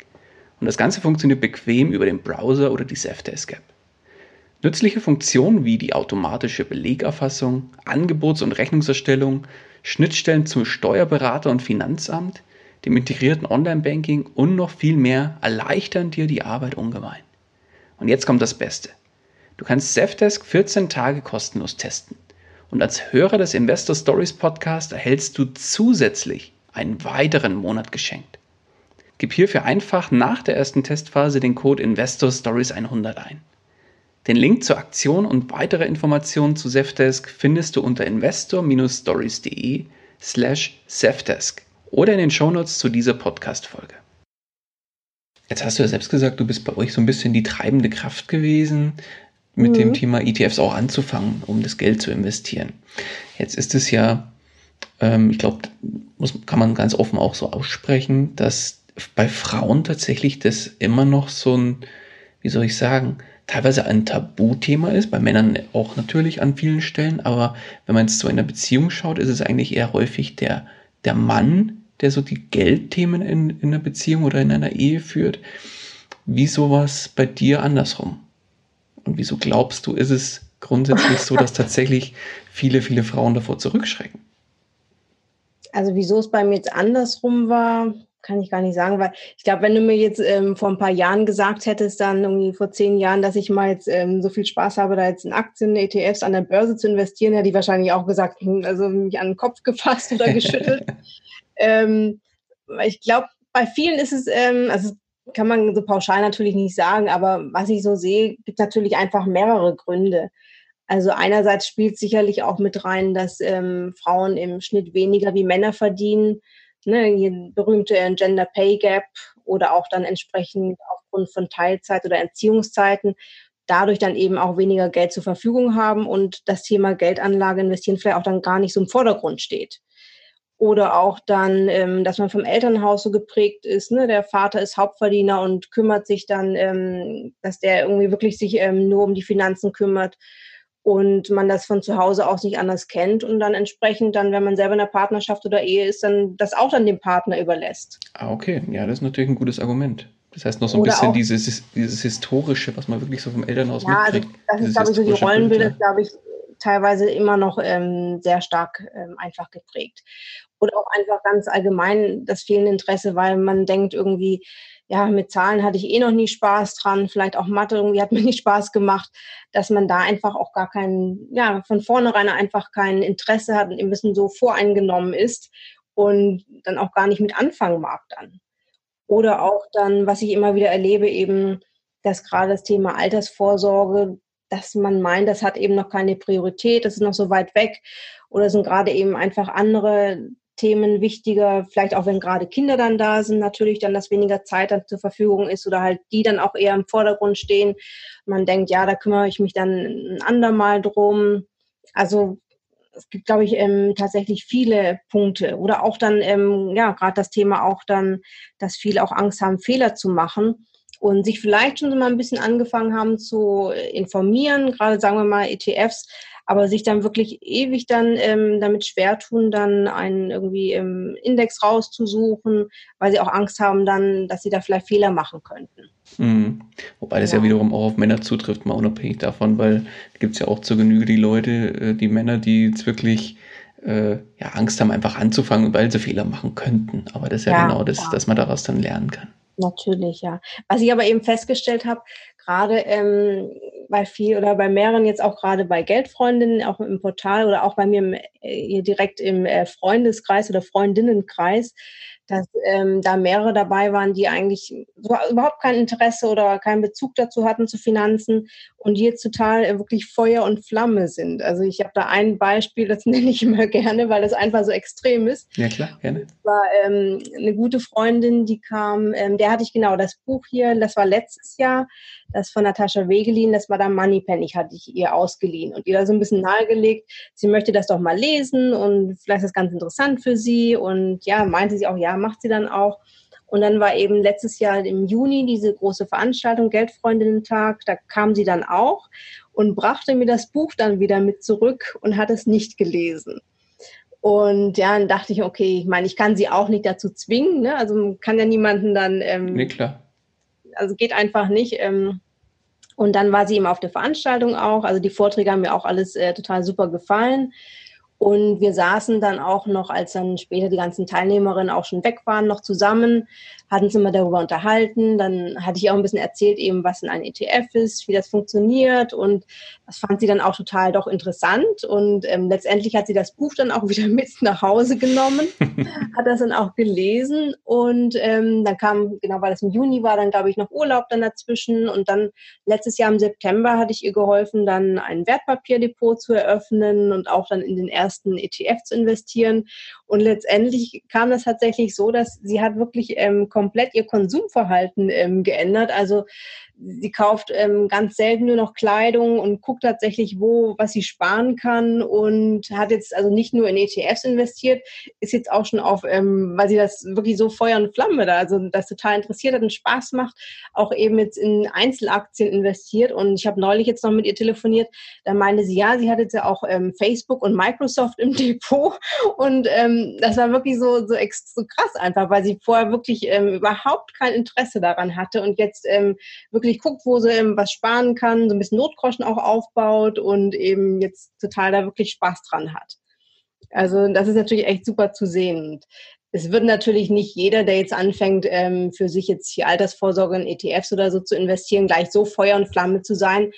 Und das Ganze funktioniert bequem über den Browser oder die Zefdesk-App. Nützliche Funktionen wie die automatische Belegerfassung, Angebots- und Rechnungserstellung, Schnittstellen zum Steuerberater und Finanzamt, dem integrierten Online-Banking und noch viel mehr erleichtern dir die Arbeit ungemein. Und jetzt kommt das Beste. Du kannst Zefdesk 14 Tage kostenlos testen. Und als Hörer des Investor Stories Podcast erhältst du zusätzlich einen weiteren Monat geschenkt. Gib hierfür einfach nach der ersten Testphase den Code Investor Stories 100 ein. Den Link zur Aktion und weitere Informationen zu Zefdesk findest du unter investor-stories.de slash Zefdesk oder in den Shownotes zu dieser Podcast-Folge. Jetzt hast du ja selbst gesagt, du bist bei euch so ein bisschen die treibende Kraft gewesen, mit mhm. dem Thema ETFs auch anzufangen, um das Geld zu investieren. Jetzt ist es ja, ähm, ich glaube, kann man ganz offen auch so aussprechen, dass bei Frauen tatsächlich das immer noch so ein, wie soll ich sagen, teilweise ein Tabuthema ist, bei Männern auch natürlich an vielen Stellen, aber wenn man jetzt so in der Beziehung schaut, ist es eigentlich eher häufig der, der Mann, der so die Geldthemen in, in einer Beziehung oder in einer Ehe führt. Wie sowas bei dir andersrum? Und wieso glaubst du, ist es grundsätzlich so, dass tatsächlich viele, viele Frauen davor zurückschrecken? Also wieso es bei mir jetzt andersrum war, kann ich gar nicht sagen, weil ich glaube, wenn du mir jetzt ähm, vor ein paar Jahren gesagt hättest, dann irgendwie vor zehn Jahren, dass ich mal jetzt ähm, so viel Spaß habe, da jetzt in Aktien, ETFs an der Börse zu investieren, hätte ich wahrscheinlich auch gesagt, hm, also mich an den Kopf gefasst oder geschüttelt. ähm, ich glaube, bei vielen ist es, ähm, also kann man so pauschal natürlich nicht sagen, aber was ich so sehe, gibt natürlich einfach mehrere Gründe. Also einerseits spielt sicherlich auch mit rein, dass ähm, Frauen im Schnitt weniger wie Männer verdienen ne, berühmte Gender Pay Gap oder auch dann entsprechend aufgrund von Teilzeit oder Entziehungszeiten dadurch dann eben auch weniger Geld zur Verfügung haben und das Thema Geldanlage investieren vielleicht auch dann gar nicht so im Vordergrund steht. Oder auch dann, ähm, dass man vom Elternhaus so geprägt ist, ne? der Vater ist Hauptverdiener und kümmert sich dann, ähm, dass der irgendwie wirklich sich ähm, nur um die Finanzen kümmert und man das von zu Hause aus nicht anders kennt und dann entsprechend dann, wenn man selber in der Partnerschaft oder Ehe ist, dann das auch dann dem Partner überlässt. Ah, okay. Ja, das ist natürlich ein gutes Argument. Das heißt noch so ein oder bisschen dieses, dieses Historische, was man wirklich so vom Elternhaus ja, mitkriegt. Also das ist, glaube ich, so die Rollenbilder, glaube ich, teilweise immer noch ähm, sehr stark ähm, einfach geprägt. Oder auch einfach ganz allgemein das fehlende Interesse, weil man denkt irgendwie, ja, mit Zahlen hatte ich eh noch nie Spaß dran, vielleicht auch Mathe irgendwie hat mir nicht Spaß gemacht, dass man da einfach auch gar kein, ja, von vornherein einfach kein Interesse hat und ein bisschen so voreingenommen ist und dann auch gar nicht mit anfangen mag dann. Oder auch dann, was ich immer wieder erlebe, eben, dass gerade das Thema Altersvorsorge, dass man meint, das hat eben noch keine Priorität, das ist noch so weit weg oder sind gerade eben einfach andere Themen wichtiger, vielleicht auch wenn gerade Kinder dann da sind, natürlich dann, dass weniger Zeit dann zur Verfügung ist oder halt die dann auch eher im Vordergrund stehen. Man denkt, ja, da kümmere ich mich dann ein andermal drum. Also es gibt, glaube ich, ähm, tatsächlich viele Punkte. Oder auch dann, ähm, ja, gerade das Thema auch dann, dass viele auch Angst haben, Fehler zu machen und sich vielleicht schon mal ein bisschen angefangen haben zu informieren, gerade sagen wir mal ETFs, aber sich dann wirklich ewig dann ähm, damit schwer tun, dann einen irgendwie im Index rauszusuchen, weil sie auch Angst haben dann, dass sie da vielleicht Fehler machen könnten. Mhm. Wobei das ja. ja. wiederum auch auf Männer zutrifft, mal unabhängig davon, weil gibt es ja auch zur Genüge die Leute, äh, die Männer, die jetzt wirklich äh, ja, Angst haben, einfach anzufangen, weil sie Fehler machen könnten. Aber das ist ja, ja genau das, dass man daraus dann lernen kann. Natürlich, ja. Was ich aber eben festgestellt habe, gerade ähm, bei viel oder bei mehreren jetzt auch gerade bei Geldfreundinnen, auch im Portal oder auch bei mir im, äh, direkt im äh, Freundeskreis oder Freundinnenkreis, dass ähm, da mehrere dabei waren, die eigentlich so, überhaupt kein Interesse oder keinen Bezug dazu hatten zu Finanzen und die jetzt total äh, wirklich Feuer und Flamme sind. Also ich habe da ein Beispiel, das nenne ich immer gerne, weil das einfach so extrem ist. Ja klar, gerne. Das war ähm, eine gute Freundin, die kam, ähm, der hatte ich genau das Buch hier, das war letztes Jahr, das von Natascha Wegelin, das war da Moneypenny, hatte ich ihr ausgeliehen und ihr da so ein bisschen nahegelegt, sie möchte das doch mal lesen und vielleicht ist das ganz interessant für sie und ja, meinte sie auch, ja, macht sie dann auch. Und dann war eben letztes Jahr im Juni diese große Veranstaltung, Geldfreundinnen-Tag, da kam sie dann auch und brachte mir das Buch dann wieder mit zurück und hat es nicht gelesen. Und ja, dann dachte ich, okay, ich meine, ich kann sie auch nicht dazu zwingen, ne? also kann ja niemanden dann. Ähm, nee, klar. Also geht einfach nicht. Ähm, und dann war sie eben auf der Veranstaltung auch. Also die Vorträge haben mir auch alles äh, total super gefallen. Und wir saßen dann auch noch, als dann später die ganzen Teilnehmerinnen auch schon weg waren, noch zusammen, hatten uns immer darüber unterhalten. Dann hatte ich auch ein bisschen erzählt, eben was in ein ETF ist, wie das funktioniert. Und das fand sie dann auch total doch interessant. Und ähm, letztendlich hat sie das Buch dann auch wieder mit nach Hause genommen, hat das dann auch gelesen. Und ähm, dann kam, genau weil das im Juni war, dann glaube ich noch Urlaub dann dazwischen. Und dann letztes Jahr im September hatte ich ihr geholfen, dann ein Wertpapierdepot zu eröffnen und auch dann in den ersten ersten ETF zu investieren. Und letztendlich kam das tatsächlich so, dass sie hat wirklich ähm, komplett ihr Konsumverhalten ähm, geändert. Also sie kauft ähm, ganz selten nur noch Kleidung und guckt tatsächlich, wo, was sie sparen kann und hat jetzt also nicht nur in ETFs investiert, ist jetzt auch schon auf, ähm, weil sie das wirklich so Feuer und Flamme da, also das total interessiert hat und Spaß macht, auch eben jetzt in Einzelaktien investiert. Und ich habe neulich jetzt noch mit ihr telefoniert, da meinte sie, ja, sie hat jetzt ja auch ähm, Facebook und Microsoft im Depot. Und ähm, das war wirklich so, so, so krass einfach, weil sie vorher wirklich ähm, überhaupt kein Interesse daran hatte und jetzt ähm, wirklich guckt, wo sie was sparen kann, so ein bisschen Notgroschen auch aufbaut und eben jetzt total da wirklich Spaß dran hat. Also das ist natürlich echt super zu sehen. Es wird natürlich nicht jeder, der jetzt anfängt, ähm, für sich jetzt hier Altersvorsorge in ETFs oder so zu investieren, gleich so Feuer und Flamme zu sein.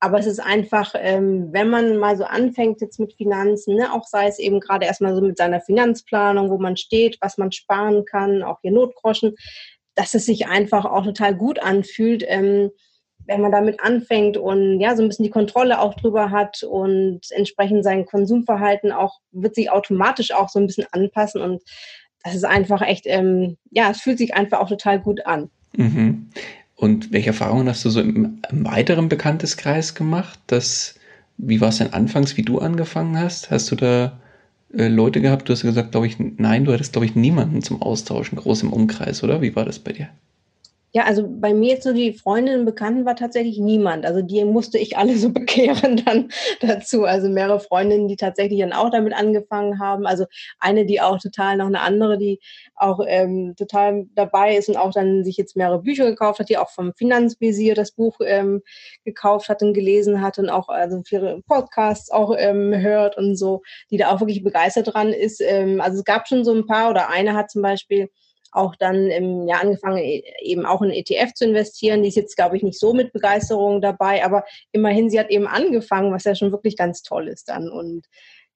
Aber es ist einfach, ähm, wenn man mal so anfängt jetzt mit Finanzen, ne, auch sei es eben gerade erstmal so mit seiner Finanzplanung, wo man steht, was man sparen kann, auch hier Notgroschen, dass es sich einfach auch total gut anfühlt, ähm, wenn man damit anfängt und ja, so ein bisschen die Kontrolle auch drüber hat und entsprechend sein Konsumverhalten auch, wird sich automatisch auch so ein bisschen anpassen und das ist einfach echt, ähm, ja, es fühlt sich einfach auch total gut an. Mhm. Und welche Erfahrungen hast du so im, im weiteren Bekannteskreis gemacht? Das, wie war es denn anfangs, wie du angefangen hast? Hast du da äh, Leute gehabt? Du hast gesagt, glaube ich, nein, du hattest, glaube ich, niemanden zum Austauschen, groß im Umkreis, oder? Wie war das bei dir? Ja, also bei mir jetzt so die Freundinnen und Bekannten war tatsächlich niemand. Also die musste ich alle so bekehren dann dazu. Also mehrere Freundinnen, die tatsächlich dann auch damit angefangen haben. Also eine, die auch total, noch eine andere, die auch ähm, total dabei ist und auch dann sich jetzt mehrere Bücher gekauft hat, die auch vom Finanzvisier das Buch ähm, gekauft hat und gelesen hat und auch also ihre Podcasts auch ähm, hört und so, die da auch wirklich begeistert dran ist. Ähm, also es gab schon so ein paar oder eine hat zum Beispiel auch dann im Jahr angefangen, e, eben auch in ETF zu investieren. Die ist jetzt, glaube ich, nicht so mit Begeisterung dabei, aber immerhin, sie hat eben angefangen, was ja schon wirklich ganz toll ist dann. Und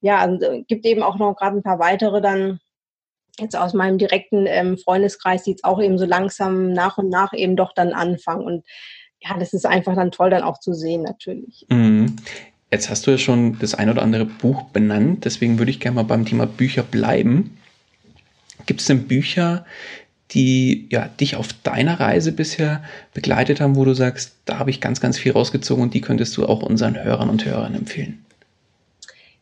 ja, äh, gibt eben auch noch gerade ein paar weitere dann jetzt aus meinem direkten ähm, Freundeskreis, die jetzt auch eben so langsam nach und nach eben doch dann anfangen. Und ja, das ist einfach dann toll dann auch zu sehen natürlich. Mhm. Jetzt hast du ja schon das ein oder andere Buch benannt, deswegen würde ich gerne mal beim Thema Bücher bleiben. Gibt es denn Bücher, die ja, dich auf deiner Reise bisher begleitet haben, wo du sagst, da habe ich ganz, ganz viel rausgezogen und die könntest du auch unseren Hörern und Hörern empfehlen?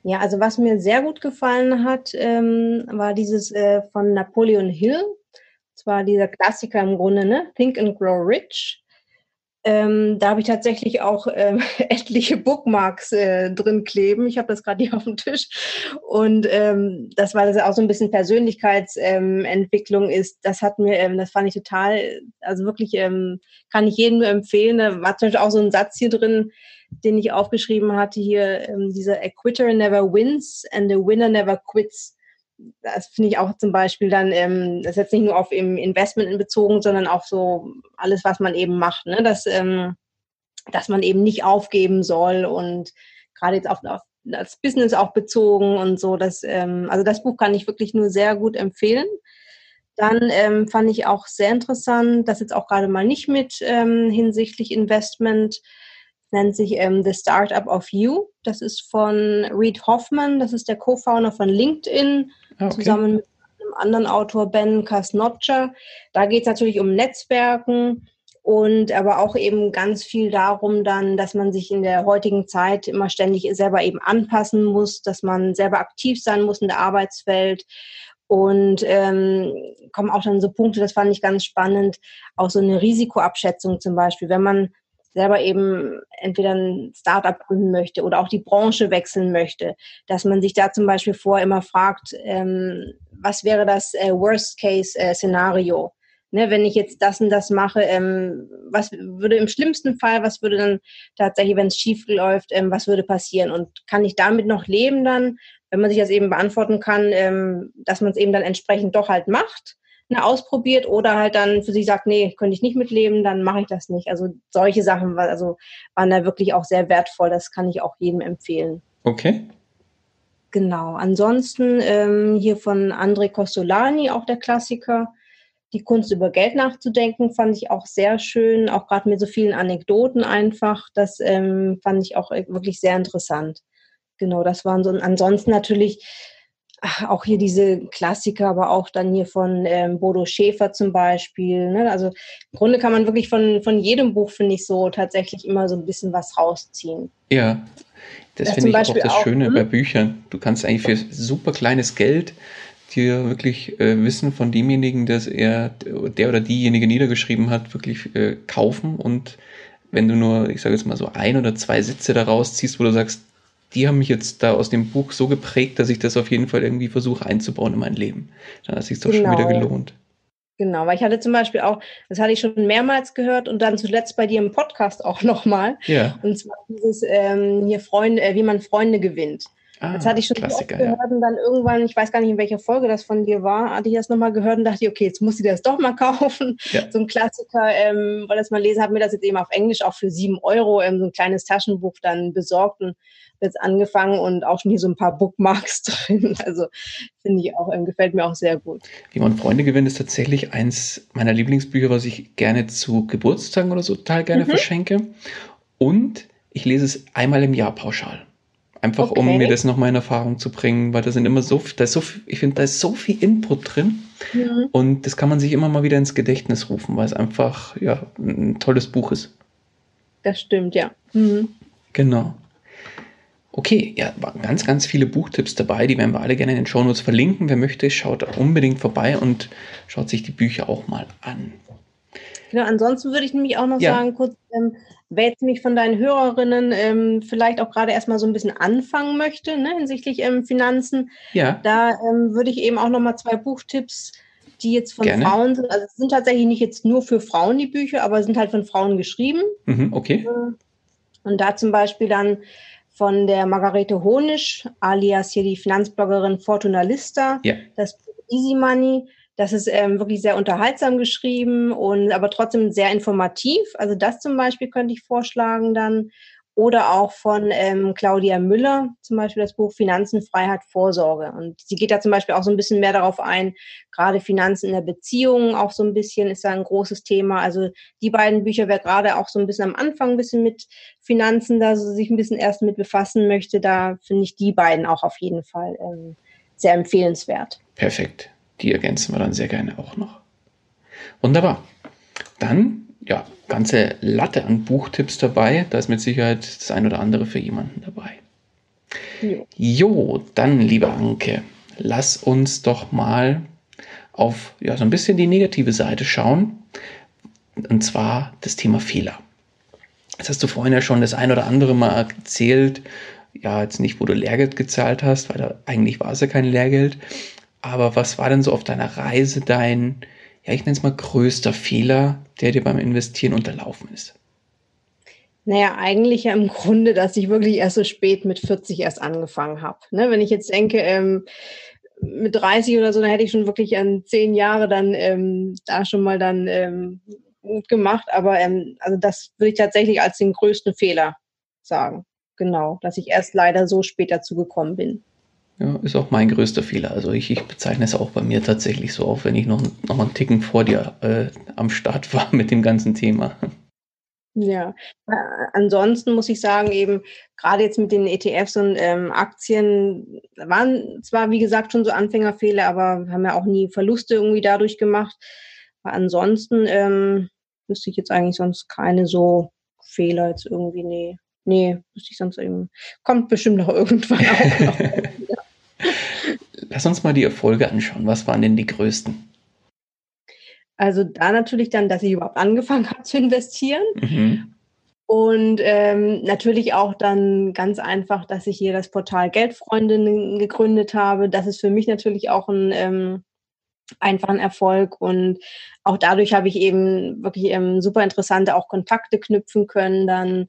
Ja, also was mir sehr gut gefallen hat, ähm, war dieses äh, von Napoleon Hill. Zwar dieser Klassiker im Grunde, ne? Think and Grow Rich. Ähm, da habe ich tatsächlich auch ähm, etliche Bookmarks äh, drin kleben. Ich habe das gerade hier auf dem Tisch. Und ähm, das, weil das auch so ein bisschen Persönlichkeitsentwicklung ähm, ist, das hat mir, ähm, das fand ich total, also wirklich ähm, kann ich jedem nur empfehlen. Da war zum Beispiel auch so ein Satz hier drin, den ich aufgeschrieben hatte hier, dieser A quitter never wins and a winner never quits das finde ich auch zum Beispiel dann, ähm, das ist jetzt nicht nur auf im Investment bezogen, sondern auch so alles, was man eben macht, ne? dass, ähm, dass man eben nicht aufgeben soll und gerade jetzt auf, auf das Business auch bezogen und so. Das, ähm, also das Buch kann ich wirklich nur sehr gut empfehlen. Dann ähm, fand ich auch sehr interessant, das jetzt auch gerade mal nicht mit ähm, hinsichtlich Investment, nennt sich ähm, The Startup of You. Das ist von Reed Hoffman, das ist der Co-Founder von LinkedIn. Ah, okay. zusammen mit einem anderen Autor, Ben Kasnotcher. Da geht es natürlich um Netzwerken und aber auch eben ganz viel darum dann, dass man sich in der heutigen Zeit immer ständig selber eben anpassen muss, dass man selber aktiv sein muss in der Arbeitswelt. Und ähm, kommen auch dann so Punkte, das fand ich ganz spannend, auch so eine Risikoabschätzung zum Beispiel. Wenn man selber eben entweder ein Startup gründen möchte oder auch die Branche wechseln möchte, dass man sich da zum Beispiel vor immer fragt, ähm, was wäre das äh, Worst-Case-Szenario? Ne, wenn ich jetzt das und das mache, ähm, was würde im schlimmsten Fall, was würde dann tatsächlich, wenn es schief läuft, ähm, was würde passieren? Und kann ich damit noch leben dann, wenn man sich das eben beantworten kann, ähm, dass man es eben dann entsprechend doch halt macht? Ne, ausprobiert oder halt dann für sich sagt, nee, könnte ich nicht mitleben, dann mache ich das nicht. Also solche Sachen war, also, waren da wirklich auch sehr wertvoll. Das kann ich auch jedem empfehlen. Okay. Genau. Ansonsten ähm, hier von André Costolani, auch der Klassiker. Die Kunst über Geld nachzudenken, fand ich auch sehr schön, auch gerade mit so vielen Anekdoten einfach. Das ähm, fand ich auch wirklich sehr interessant. Genau, das waren so. Ansonsten natürlich auch hier diese Klassiker, aber auch dann hier von ähm, Bodo Schäfer zum Beispiel. Ne? Also im Grunde kann man wirklich von, von jedem Buch, finde ich, so tatsächlich immer so ein bisschen was rausziehen. Ja, das, das finde ich auch das auch, Schöne hm? bei Büchern. Du kannst eigentlich für super kleines Geld dir wirklich äh, Wissen von demjenigen, dass er der oder diejenige niedergeschrieben hat, wirklich äh, kaufen und wenn du nur, ich sage jetzt mal so ein oder zwei Sätze daraus ziehst, wo du sagst, die haben mich jetzt da aus dem Buch so geprägt, dass ich das auf jeden Fall irgendwie versuche einzubauen in mein Leben. Dann hat es sich doch genau. schon wieder genau. gelohnt. Genau, weil ich hatte zum Beispiel auch, das hatte ich schon mehrmals gehört und dann zuletzt bei dir im Podcast auch nochmal. Ja. Und zwar dieses ähm, hier Freunde, äh, wie man Freunde gewinnt. Ah, das hatte ich schon Klassiker, gehört ja. und dann irgendwann, ich weiß gar nicht, in welcher Folge das von dir war, hatte ich das nochmal gehört und dachte, okay, jetzt muss ich das doch mal kaufen. Ja. So ein Klassiker, ähm, weil das mal lesen, habe mir das jetzt eben auf Englisch auch für sieben Euro, ähm, so ein kleines Taschenbuch dann besorgt und jetzt angefangen und auch schon hier so ein paar Bookmarks drin. Also finde ich auch, ähm, gefällt mir auch sehr gut. Wie man Freunde gewinnt, ist tatsächlich eins meiner Lieblingsbücher, was ich gerne zu Geburtstagen oder so total gerne mhm. verschenke. Und ich lese es einmal im Jahr pauschal. Einfach okay. um mir das nochmal in Erfahrung zu bringen, weil da sind immer so, da ist so viel, ich finde, da ist so viel Input drin. Mhm. Und das kann man sich immer mal wieder ins Gedächtnis rufen, weil es einfach ja, ein tolles Buch ist. Das stimmt, ja. Mhm. Genau. Okay, ja, waren ganz, ganz viele Buchtipps dabei, die werden wir alle gerne in den Shownotes verlinken. Wer möchte, schaut unbedingt vorbei und schaut sich die Bücher auch mal an. Genau, ansonsten würde ich nämlich auch noch ja. sagen, kurz, ähm, wer jetzt mich von deinen Hörerinnen ähm, vielleicht auch gerade erstmal so ein bisschen anfangen möchte, ne, hinsichtlich ähm, Finanzen, ja. da ähm, würde ich eben auch nochmal zwei Buchtipps, die jetzt von Gerne. Frauen sind, also es sind tatsächlich nicht jetzt nur für Frauen die Bücher, aber sind halt von Frauen geschrieben. Mhm, okay. Äh, und da zum Beispiel dann von der Margarete Honisch, alias hier die Finanzbloggerin Fortuna Lista, ja. das Easy Money. Das ist ähm, wirklich sehr unterhaltsam geschrieben und aber trotzdem sehr informativ. Also das zum Beispiel könnte ich vorschlagen dann. Oder auch von ähm, Claudia Müller, zum Beispiel das Buch Finanzen, Freiheit, Vorsorge. Und sie geht da zum Beispiel auch so ein bisschen mehr darauf ein, gerade Finanzen in der Beziehung auch so ein bisschen ist da ein großes Thema. Also die beiden Bücher, wer gerade auch so ein bisschen am Anfang ein bisschen mit Finanzen da so sich ein bisschen erst mit befassen möchte, da finde ich die beiden auch auf jeden Fall ähm, sehr empfehlenswert. Perfekt. Die ergänzen wir dann sehr gerne auch noch. Wunderbar. Dann ja, ganze Latte an Buchtipps dabei. Da ist mit Sicherheit das ein oder andere für jemanden dabei. Jo, jo dann, liebe Anke, lass uns doch mal auf ja, so ein bisschen die negative Seite schauen. Und zwar das Thema Fehler. Jetzt hast du vorhin ja schon das ein oder andere Mal erzählt, ja, jetzt nicht, wo du Lehrgeld gezahlt hast, weil da eigentlich war es ja kein Lehrgeld. Aber was war denn so auf deiner Reise dein, ja, ich nenne es mal größter Fehler, der dir beim Investieren unterlaufen ist? Naja, eigentlich ja im Grunde, dass ich wirklich erst so spät mit 40 erst angefangen habe. Ne, wenn ich jetzt denke, ähm, mit 30 oder so, dann hätte ich schon wirklich an zehn Jahre dann ähm, da schon mal dann ähm, gut gemacht. Aber ähm, also das würde ich tatsächlich als den größten Fehler sagen. Genau, dass ich erst leider so spät dazu gekommen bin. Ja, ist auch mein größter Fehler. Also ich, ich bezeichne es auch bei mir tatsächlich so auf, wenn ich noch, noch mal einen Ticken vor dir äh, am Start war mit dem ganzen Thema. Ja, äh, ansonsten muss ich sagen, eben gerade jetzt mit den ETFs und ähm, Aktien waren zwar, wie gesagt, schon so Anfängerfehler, aber haben ja auch nie Verluste irgendwie dadurch gemacht. Aber ansonsten ähm, wüsste ich jetzt eigentlich sonst keine so Fehler jetzt irgendwie, nee. Nee, wüsste ich sonst eben. Kommt bestimmt noch irgendwann auch noch. Lass uns mal die Erfolge anschauen. Was waren denn die größten? Also da natürlich dann, dass ich überhaupt angefangen habe zu investieren. Mhm. Und ähm, natürlich auch dann ganz einfach, dass ich hier das Portal Geldfreundinnen gegründet habe. Das ist für mich natürlich auch ein ähm, einfach ein Erfolg. Und auch dadurch habe ich eben wirklich ähm, super interessante auch Kontakte knüpfen können. Dann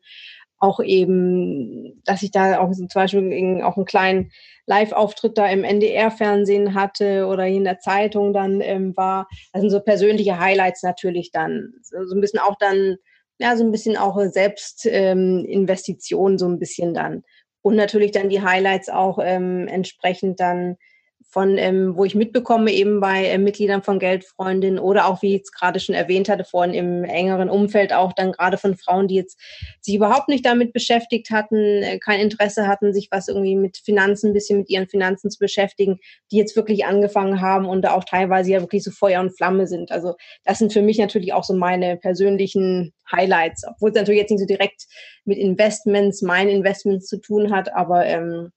auch eben, dass ich da auch zum Beispiel auch einen kleinen Live-Auftritt da im NDR-Fernsehen hatte oder in der Zeitung dann ähm, war. Das sind so persönliche Highlights natürlich dann. So, so ein bisschen auch dann, ja, so ein bisschen auch Selbstinvestition, ähm, so ein bisschen dann. Und natürlich dann die Highlights auch ähm, entsprechend dann von, ähm, wo ich mitbekomme, eben bei äh, Mitgliedern von Geldfreundinnen oder auch, wie ich es gerade schon erwähnt hatte, vorhin im engeren Umfeld auch dann gerade von Frauen, die jetzt sich überhaupt nicht damit beschäftigt hatten, äh, kein Interesse hatten, sich was irgendwie mit Finanzen, ein bisschen mit ihren Finanzen zu beschäftigen, die jetzt wirklich angefangen haben und auch teilweise ja wirklich so Feuer und Flamme sind. Also das sind für mich natürlich auch so meine persönlichen Highlights, obwohl es natürlich jetzt nicht so direkt mit Investments, meinen Investments zu tun hat, aber ähm,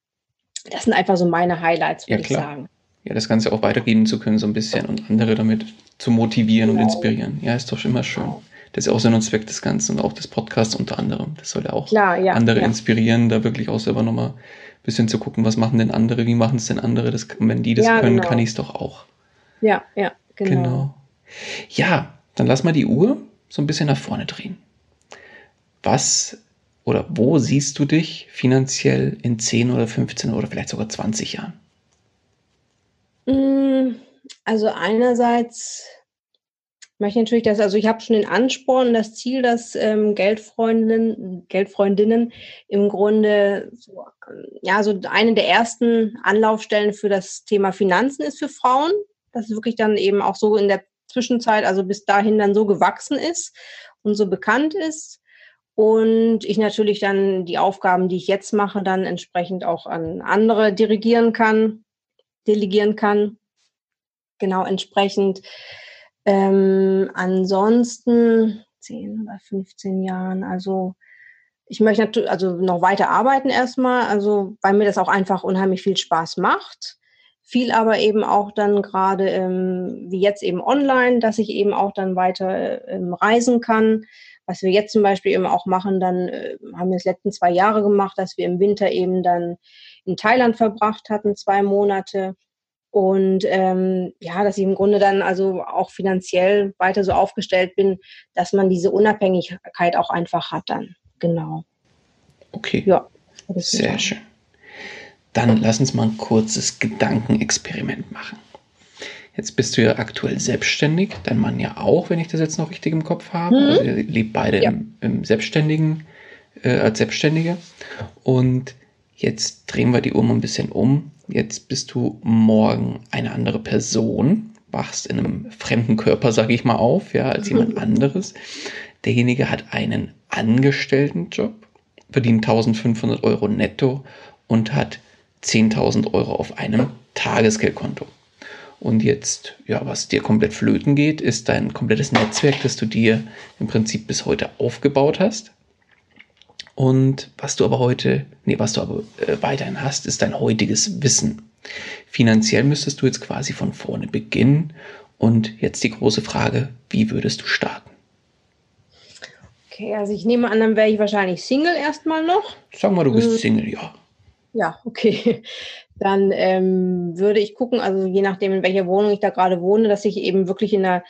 das sind einfach so meine Highlights, würde ja, ich sagen. Ja, das Ganze auch weitergeben zu können, so ein bisschen und andere damit zu motivieren genau. und inspirieren. Ja, ist doch immer schön. Das ist auch Sinn und Zweck des Ganzen und auch des Podcasts unter anderem. Das soll ja auch Klar, ja, andere ja. inspirieren, da wirklich auch selber nochmal ein bisschen zu gucken, was machen denn andere, wie machen es denn andere. Das, wenn die das ja, können, genau. kann ich es doch auch. Ja, ja, genau. genau. Ja, dann lass mal die Uhr so ein bisschen nach vorne drehen. Was oder wo siehst du dich finanziell in 10 oder 15 oder vielleicht sogar 20 Jahren? Mm, also einerseits möchte ich natürlich das, also ich habe schon den Ansporn das Ziel, dass ähm, Geldfreundinnen, Geldfreundinnen im Grunde so, ja, so eine der ersten Anlaufstellen für das Thema Finanzen ist für Frauen. Das ist wirklich dann eben auch so in der Zwischenzeit, also bis dahin dann so gewachsen ist und so bekannt ist. Und ich natürlich dann die Aufgaben, die ich jetzt mache, dann entsprechend auch an andere dirigieren kann, delegieren kann. Genau entsprechend. Ähm, ansonsten 10 oder 15 Jahren, also ich möchte also noch weiter arbeiten erstmal, also weil mir das auch einfach unheimlich viel Spaß macht. Viel aber eben auch dann gerade ähm, wie jetzt eben online, dass ich eben auch dann weiter ähm, reisen kann was wir jetzt zum Beispiel eben auch machen, dann äh, haben wir es letzten zwei Jahre gemacht, dass wir im Winter eben dann in Thailand verbracht hatten, zwei Monate. Und ähm, ja, dass ich im Grunde dann also auch finanziell weiter so aufgestellt bin, dass man diese Unabhängigkeit auch einfach hat dann. Genau. Okay. Ja. Sehr schön. Dann lass uns mal ein kurzes Gedankenexperiment machen. Jetzt bist du ja aktuell selbstständig, dein Mann ja auch, wenn ich das jetzt noch richtig im Kopf habe. Mhm. Also ihr lebt beide ja. im, im, Selbstständigen, äh, als Selbstständige. Und jetzt drehen wir die Uhr mal ein bisschen um. Jetzt bist du morgen eine andere Person, wachst in einem fremden Körper, sage ich mal, auf, ja, als jemand anderes. Derjenige hat einen Angestelltenjob, verdient 1500 Euro netto und hat 10.000 Euro auf einem Tagesgeldkonto. Und jetzt, ja, was dir komplett flöten geht, ist dein komplettes Netzwerk, das du dir im Prinzip bis heute aufgebaut hast. Und was du aber heute, nee, was du aber äh, weiterhin hast, ist dein heutiges Wissen. Finanziell müsstest du jetzt quasi von vorne beginnen. Und jetzt die große Frage, wie würdest du starten? Okay, also ich nehme an, dann wäre ich wahrscheinlich Single erstmal noch. Sag mal, du bist hm. Single, ja. Ja, okay. Dann ähm, würde ich gucken, also je nachdem, in welcher Wohnung ich da gerade wohne, dass ich eben wirklich in einer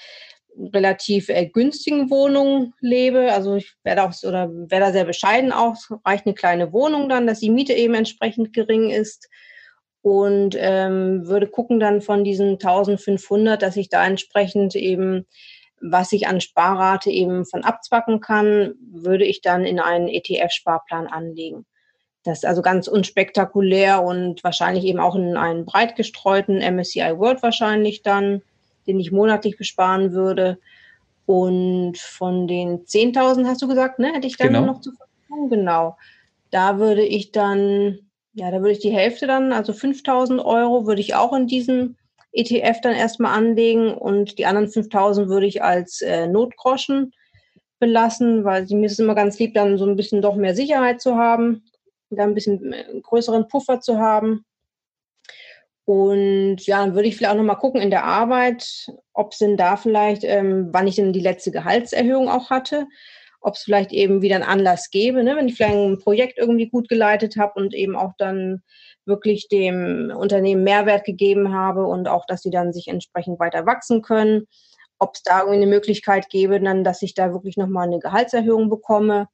relativ äh, günstigen Wohnung lebe. Also ich werde auch oder werde da sehr bescheiden auch. Reicht eine kleine Wohnung dann, dass die Miete eben entsprechend gering ist. Und ähm, würde gucken dann von diesen 1500, dass ich da entsprechend eben, was ich an Sparrate eben von abzwacken kann, würde ich dann in einen ETF-Sparplan anlegen. Das ist also ganz unspektakulär und wahrscheinlich eben auch in einen breit gestreuten MSCI World wahrscheinlich dann, den ich monatlich besparen würde. Und von den 10.000 hast du gesagt, ne, hätte ich dann genau. noch zur Verfügung. Genau. Da würde ich dann, ja, da würde ich die Hälfte dann, also 5.000 Euro würde ich auch in diesen ETF dann erstmal anlegen und die anderen 5.000 würde ich als äh, Notgroschen belassen, weil mir ist es immer ganz lieb, dann so ein bisschen doch mehr Sicherheit zu haben da ein bisschen äh, größeren Puffer zu haben. Und ja, dann würde ich vielleicht auch nochmal gucken in der Arbeit, ob es denn da vielleicht, ähm, wann ich denn die letzte Gehaltserhöhung auch hatte, ob es vielleicht eben wieder einen Anlass gäbe, ne? wenn ich vielleicht ein Projekt irgendwie gut geleitet habe und eben auch dann wirklich dem Unternehmen Mehrwert gegeben habe und auch, dass sie dann sich entsprechend weiter wachsen können, ob es da irgendwie eine Möglichkeit gäbe, dann, dass ich da wirklich nochmal eine Gehaltserhöhung bekomme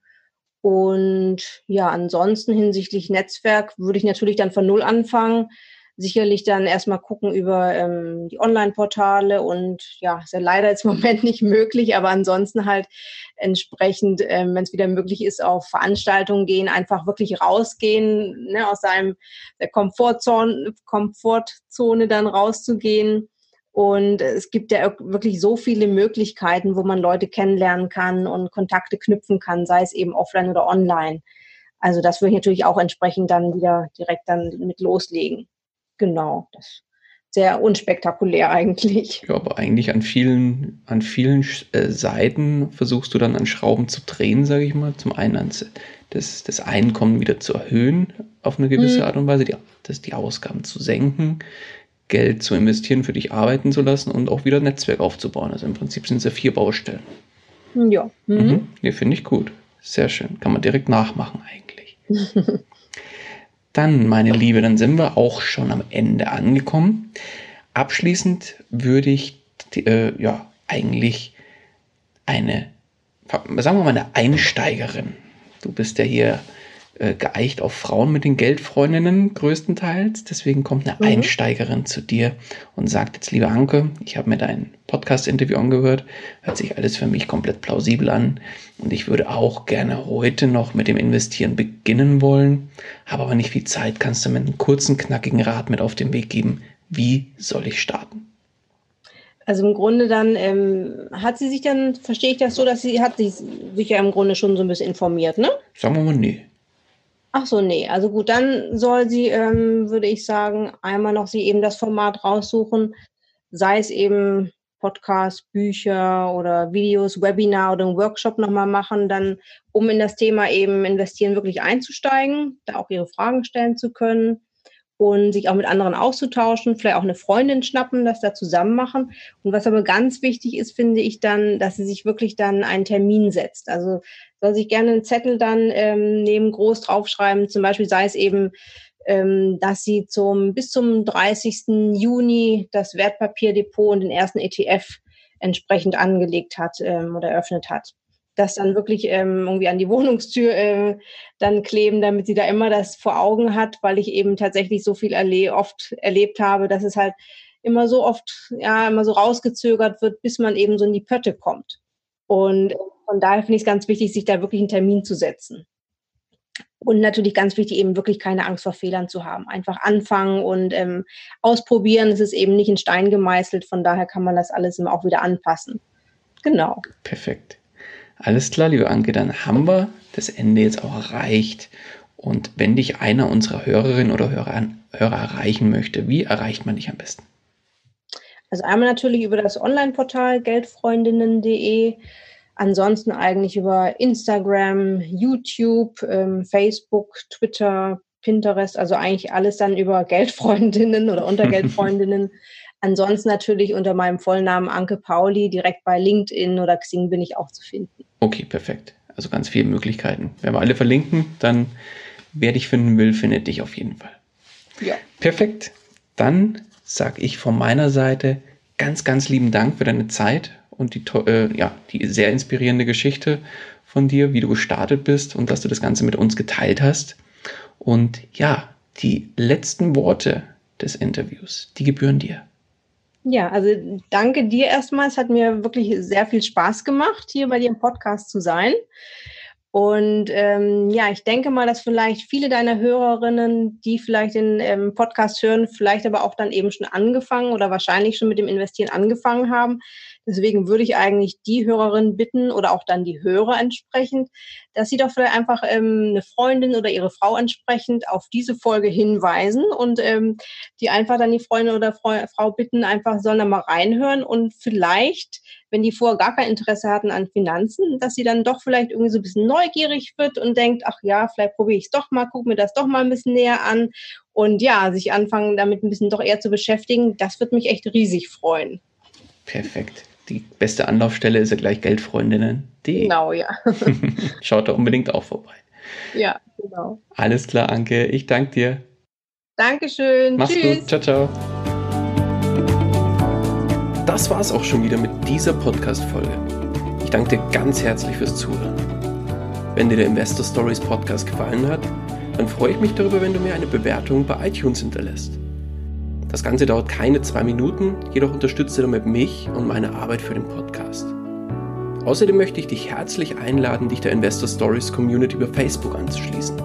und ja, ansonsten hinsichtlich Netzwerk würde ich natürlich dann von Null anfangen. sicherlich dann erstmal gucken über ähm, die Online-Portale und ja, ist ja leider jetzt im Moment nicht möglich, aber ansonsten halt entsprechend, ähm, wenn es wieder möglich ist, auf Veranstaltungen gehen, einfach wirklich rausgehen, ne, aus seinem der Komfortzone, Komfortzone dann rauszugehen. Und es gibt ja wirklich so viele Möglichkeiten, wo man Leute kennenlernen kann und Kontakte knüpfen kann, sei es eben offline oder online. Also das würde ich natürlich auch entsprechend dann wieder direkt dann mit loslegen. Genau, das sehr unspektakulär eigentlich. Ja, aber eigentlich an vielen, an vielen äh, Seiten versuchst du dann an Schrauben zu drehen, sage ich mal. Zum einen ans, das, das Einkommen wieder zu erhöhen auf eine gewisse mhm. Art und Weise, die, das, die Ausgaben zu senken, Geld zu investieren, für dich arbeiten zu lassen und auch wieder ein Netzwerk aufzubauen. Also im Prinzip sind es ja vier Baustellen. Ja. Mhm. Mhm. Nee, finde ich gut. Sehr schön. Kann man direkt nachmachen eigentlich. Dann, meine Liebe, dann sind wir auch schon am Ende angekommen. Abschließend würde ich äh, ja eigentlich eine, sagen wir mal, eine Einsteigerin. Du bist ja hier äh, geeicht auf Frauen mit den Geldfreundinnen größtenteils. Deswegen kommt eine mhm. Einsteigerin zu dir und sagt jetzt, liebe Anke, ich habe mir dein Podcast-Interview angehört, hört sich alles für mich komplett plausibel an und ich würde auch gerne heute noch mit dem Investieren beginnen wollen, habe aber nicht viel Zeit. Kannst du mir einen kurzen, knackigen Rat mit auf den Weg geben? Wie soll ich starten? Also im Grunde dann ähm, hat sie sich dann, verstehe ich das so, dass sie hat sich, sich ja im Grunde schon so ein bisschen informiert, ne? Sagen wir mal, nee. Ach so, nee. Also gut, dann soll sie, ähm, würde ich sagen, einmal noch sie eben das Format raussuchen, sei es eben Podcast, Bücher oder Videos, Webinar oder einen Workshop nochmal machen, dann um in das Thema eben investieren wirklich einzusteigen, da auch ihre Fragen stellen zu können und sich auch mit anderen auszutauschen, vielleicht auch eine Freundin schnappen, das da zusammen machen. Und was aber ganz wichtig ist, finde ich dann, dass sie sich wirklich dann einen Termin setzt. Also soll sich gerne einen Zettel dann ähm, neben groß draufschreiben, zum Beispiel sei es eben, ähm, dass sie zum bis zum 30. Juni das Wertpapierdepot und den ersten ETF entsprechend angelegt hat ähm, oder eröffnet hat. Das dann wirklich ähm, irgendwie an die Wohnungstür äh, dann kleben, damit sie da immer das vor Augen hat, weil ich eben tatsächlich so viel erle oft erlebt habe, dass es halt immer so oft, ja, immer so rausgezögert wird, bis man eben so in die Pötte kommt. Und von daher finde ich es ganz wichtig, sich da wirklich einen Termin zu setzen. Und natürlich ganz wichtig, eben wirklich keine Angst vor Fehlern zu haben. Einfach anfangen und ähm, ausprobieren. Es ist eben nicht in Stein gemeißelt. Von daher kann man das alles immer auch wieder anpassen. Genau. Perfekt. Alles klar, liebe Anke, dann haben wir das Ende jetzt auch erreicht. Und wenn dich einer unserer Hörerinnen oder Hörer, Hörer erreichen möchte, wie erreicht man dich am besten? Also einmal natürlich über das Online-Portal geldfreundinnen.de, ansonsten eigentlich über Instagram, YouTube, ähm, Facebook, Twitter, Pinterest, also eigentlich alles dann über Geldfreundinnen oder unter Geldfreundinnen. Ansonsten natürlich unter meinem Vollnamen Anke Pauli, direkt bei LinkedIn oder Xing bin ich auch zu finden. Okay, perfekt. Also ganz viele Möglichkeiten. Wenn wir alle verlinken, dann wer dich finden will, findet dich auf jeden Fall. Ja. Perfekt. Dann sage ich von meiner Seite ganz, ganz lieben Dank für deine Zeit und die, äh, ja, die sehr inspirierende Geschichte von dir, wie du gestartet bist und dass du das Ganze mit uns geteilt hast. Und ja, die letzten Worte des Interviews, die gebühren dir. Ja, also danke dir erstmal. Es hat mir wirklich sehr viel Spaß gemacht, hier bei dir im Podcast zu sein. Und ähm, ja, ich denke mal, dass vielleicht viele deiner Hörerinnen, die vielleicht den ähm, Podcast hören, vielleicht aber auch dann eben schon angefangen oder wahrscheinlich schon mit dem Investieren angefangen haben, Deswegen würde ich eigentlich die Hörerin bitten oder auch dann die Hörer entsprechend, dass sie doch vielleicht einfach ähm, eine Freundin oder ihre Frau entsprechend auf diese Folge hinweisen und ähm, die einfach dann die Freundin oder Frau bitten, einfach sollen da mal reinhören und vielleicht, wenn die vorher gar kein Interesse hatten an Finanzen, dass sie dann doch vielleicht irgendwie so ein bisschen neugierig wird und denkt, ach ja, vielleicht probiere ich es doch mal, guck mir das doch mal ein bisschen näher an und ja, sich anfangen damit ein bisschen doch eher zu beschäftigen, das wird mich echt riesig freuen. Perfekt die beste Anlaufstelle ist ja gleich Geldfreundinnen.de. Genau, ja. Schaut da unbedingt auch vorbei. Ja, genau. Alles klar, Anke. Ich danke dir. Dankeschön. Mach's Tschüss. gut. Ciao, ciao. Das war's auch schon wieder mit dieser Podcast-Folge. Ich danke dir ganz herzlich fürs Zuhören. Wenn dir der Investor Stories Podcast gefallen hat, dann freue ich mich darüber, wenn du mir eine Bewertung bei iTunes hinterlässt. Das Ganze dauert keine zwei Minuten, jedoch unterstützt du damit mich und meine Arbeit für den Podcast. Außerdem möchte ich dich herzlich einladen, dich der Investor Stories Community über Facebook anzuschließen.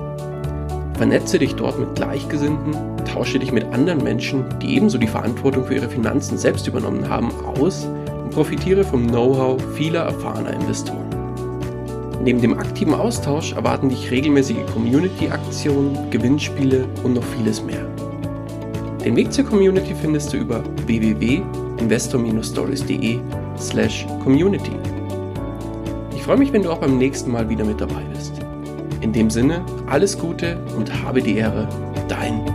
Vernetze dich dort mit Gleichgesinnten, tausche dich mit anderen Menschen, die ebenso die Verantwortung für ihre Finanzen selbst übernommen haben, aus und profitiere vom Know-how vieler erfahrener Investoren. Neben dem aktiven Austausch erwarten dich regelmäßige Community-Aktionen, Gewinnspiele und noch vieles mehr. Den Weg zur Community findest du über www.investor-stories.de slash community. Ich freue mich, wenn du auch beim nächsten Mal wieder mit dabei bist. In dem Sinne, alles Gute und habe die Ehre, dein.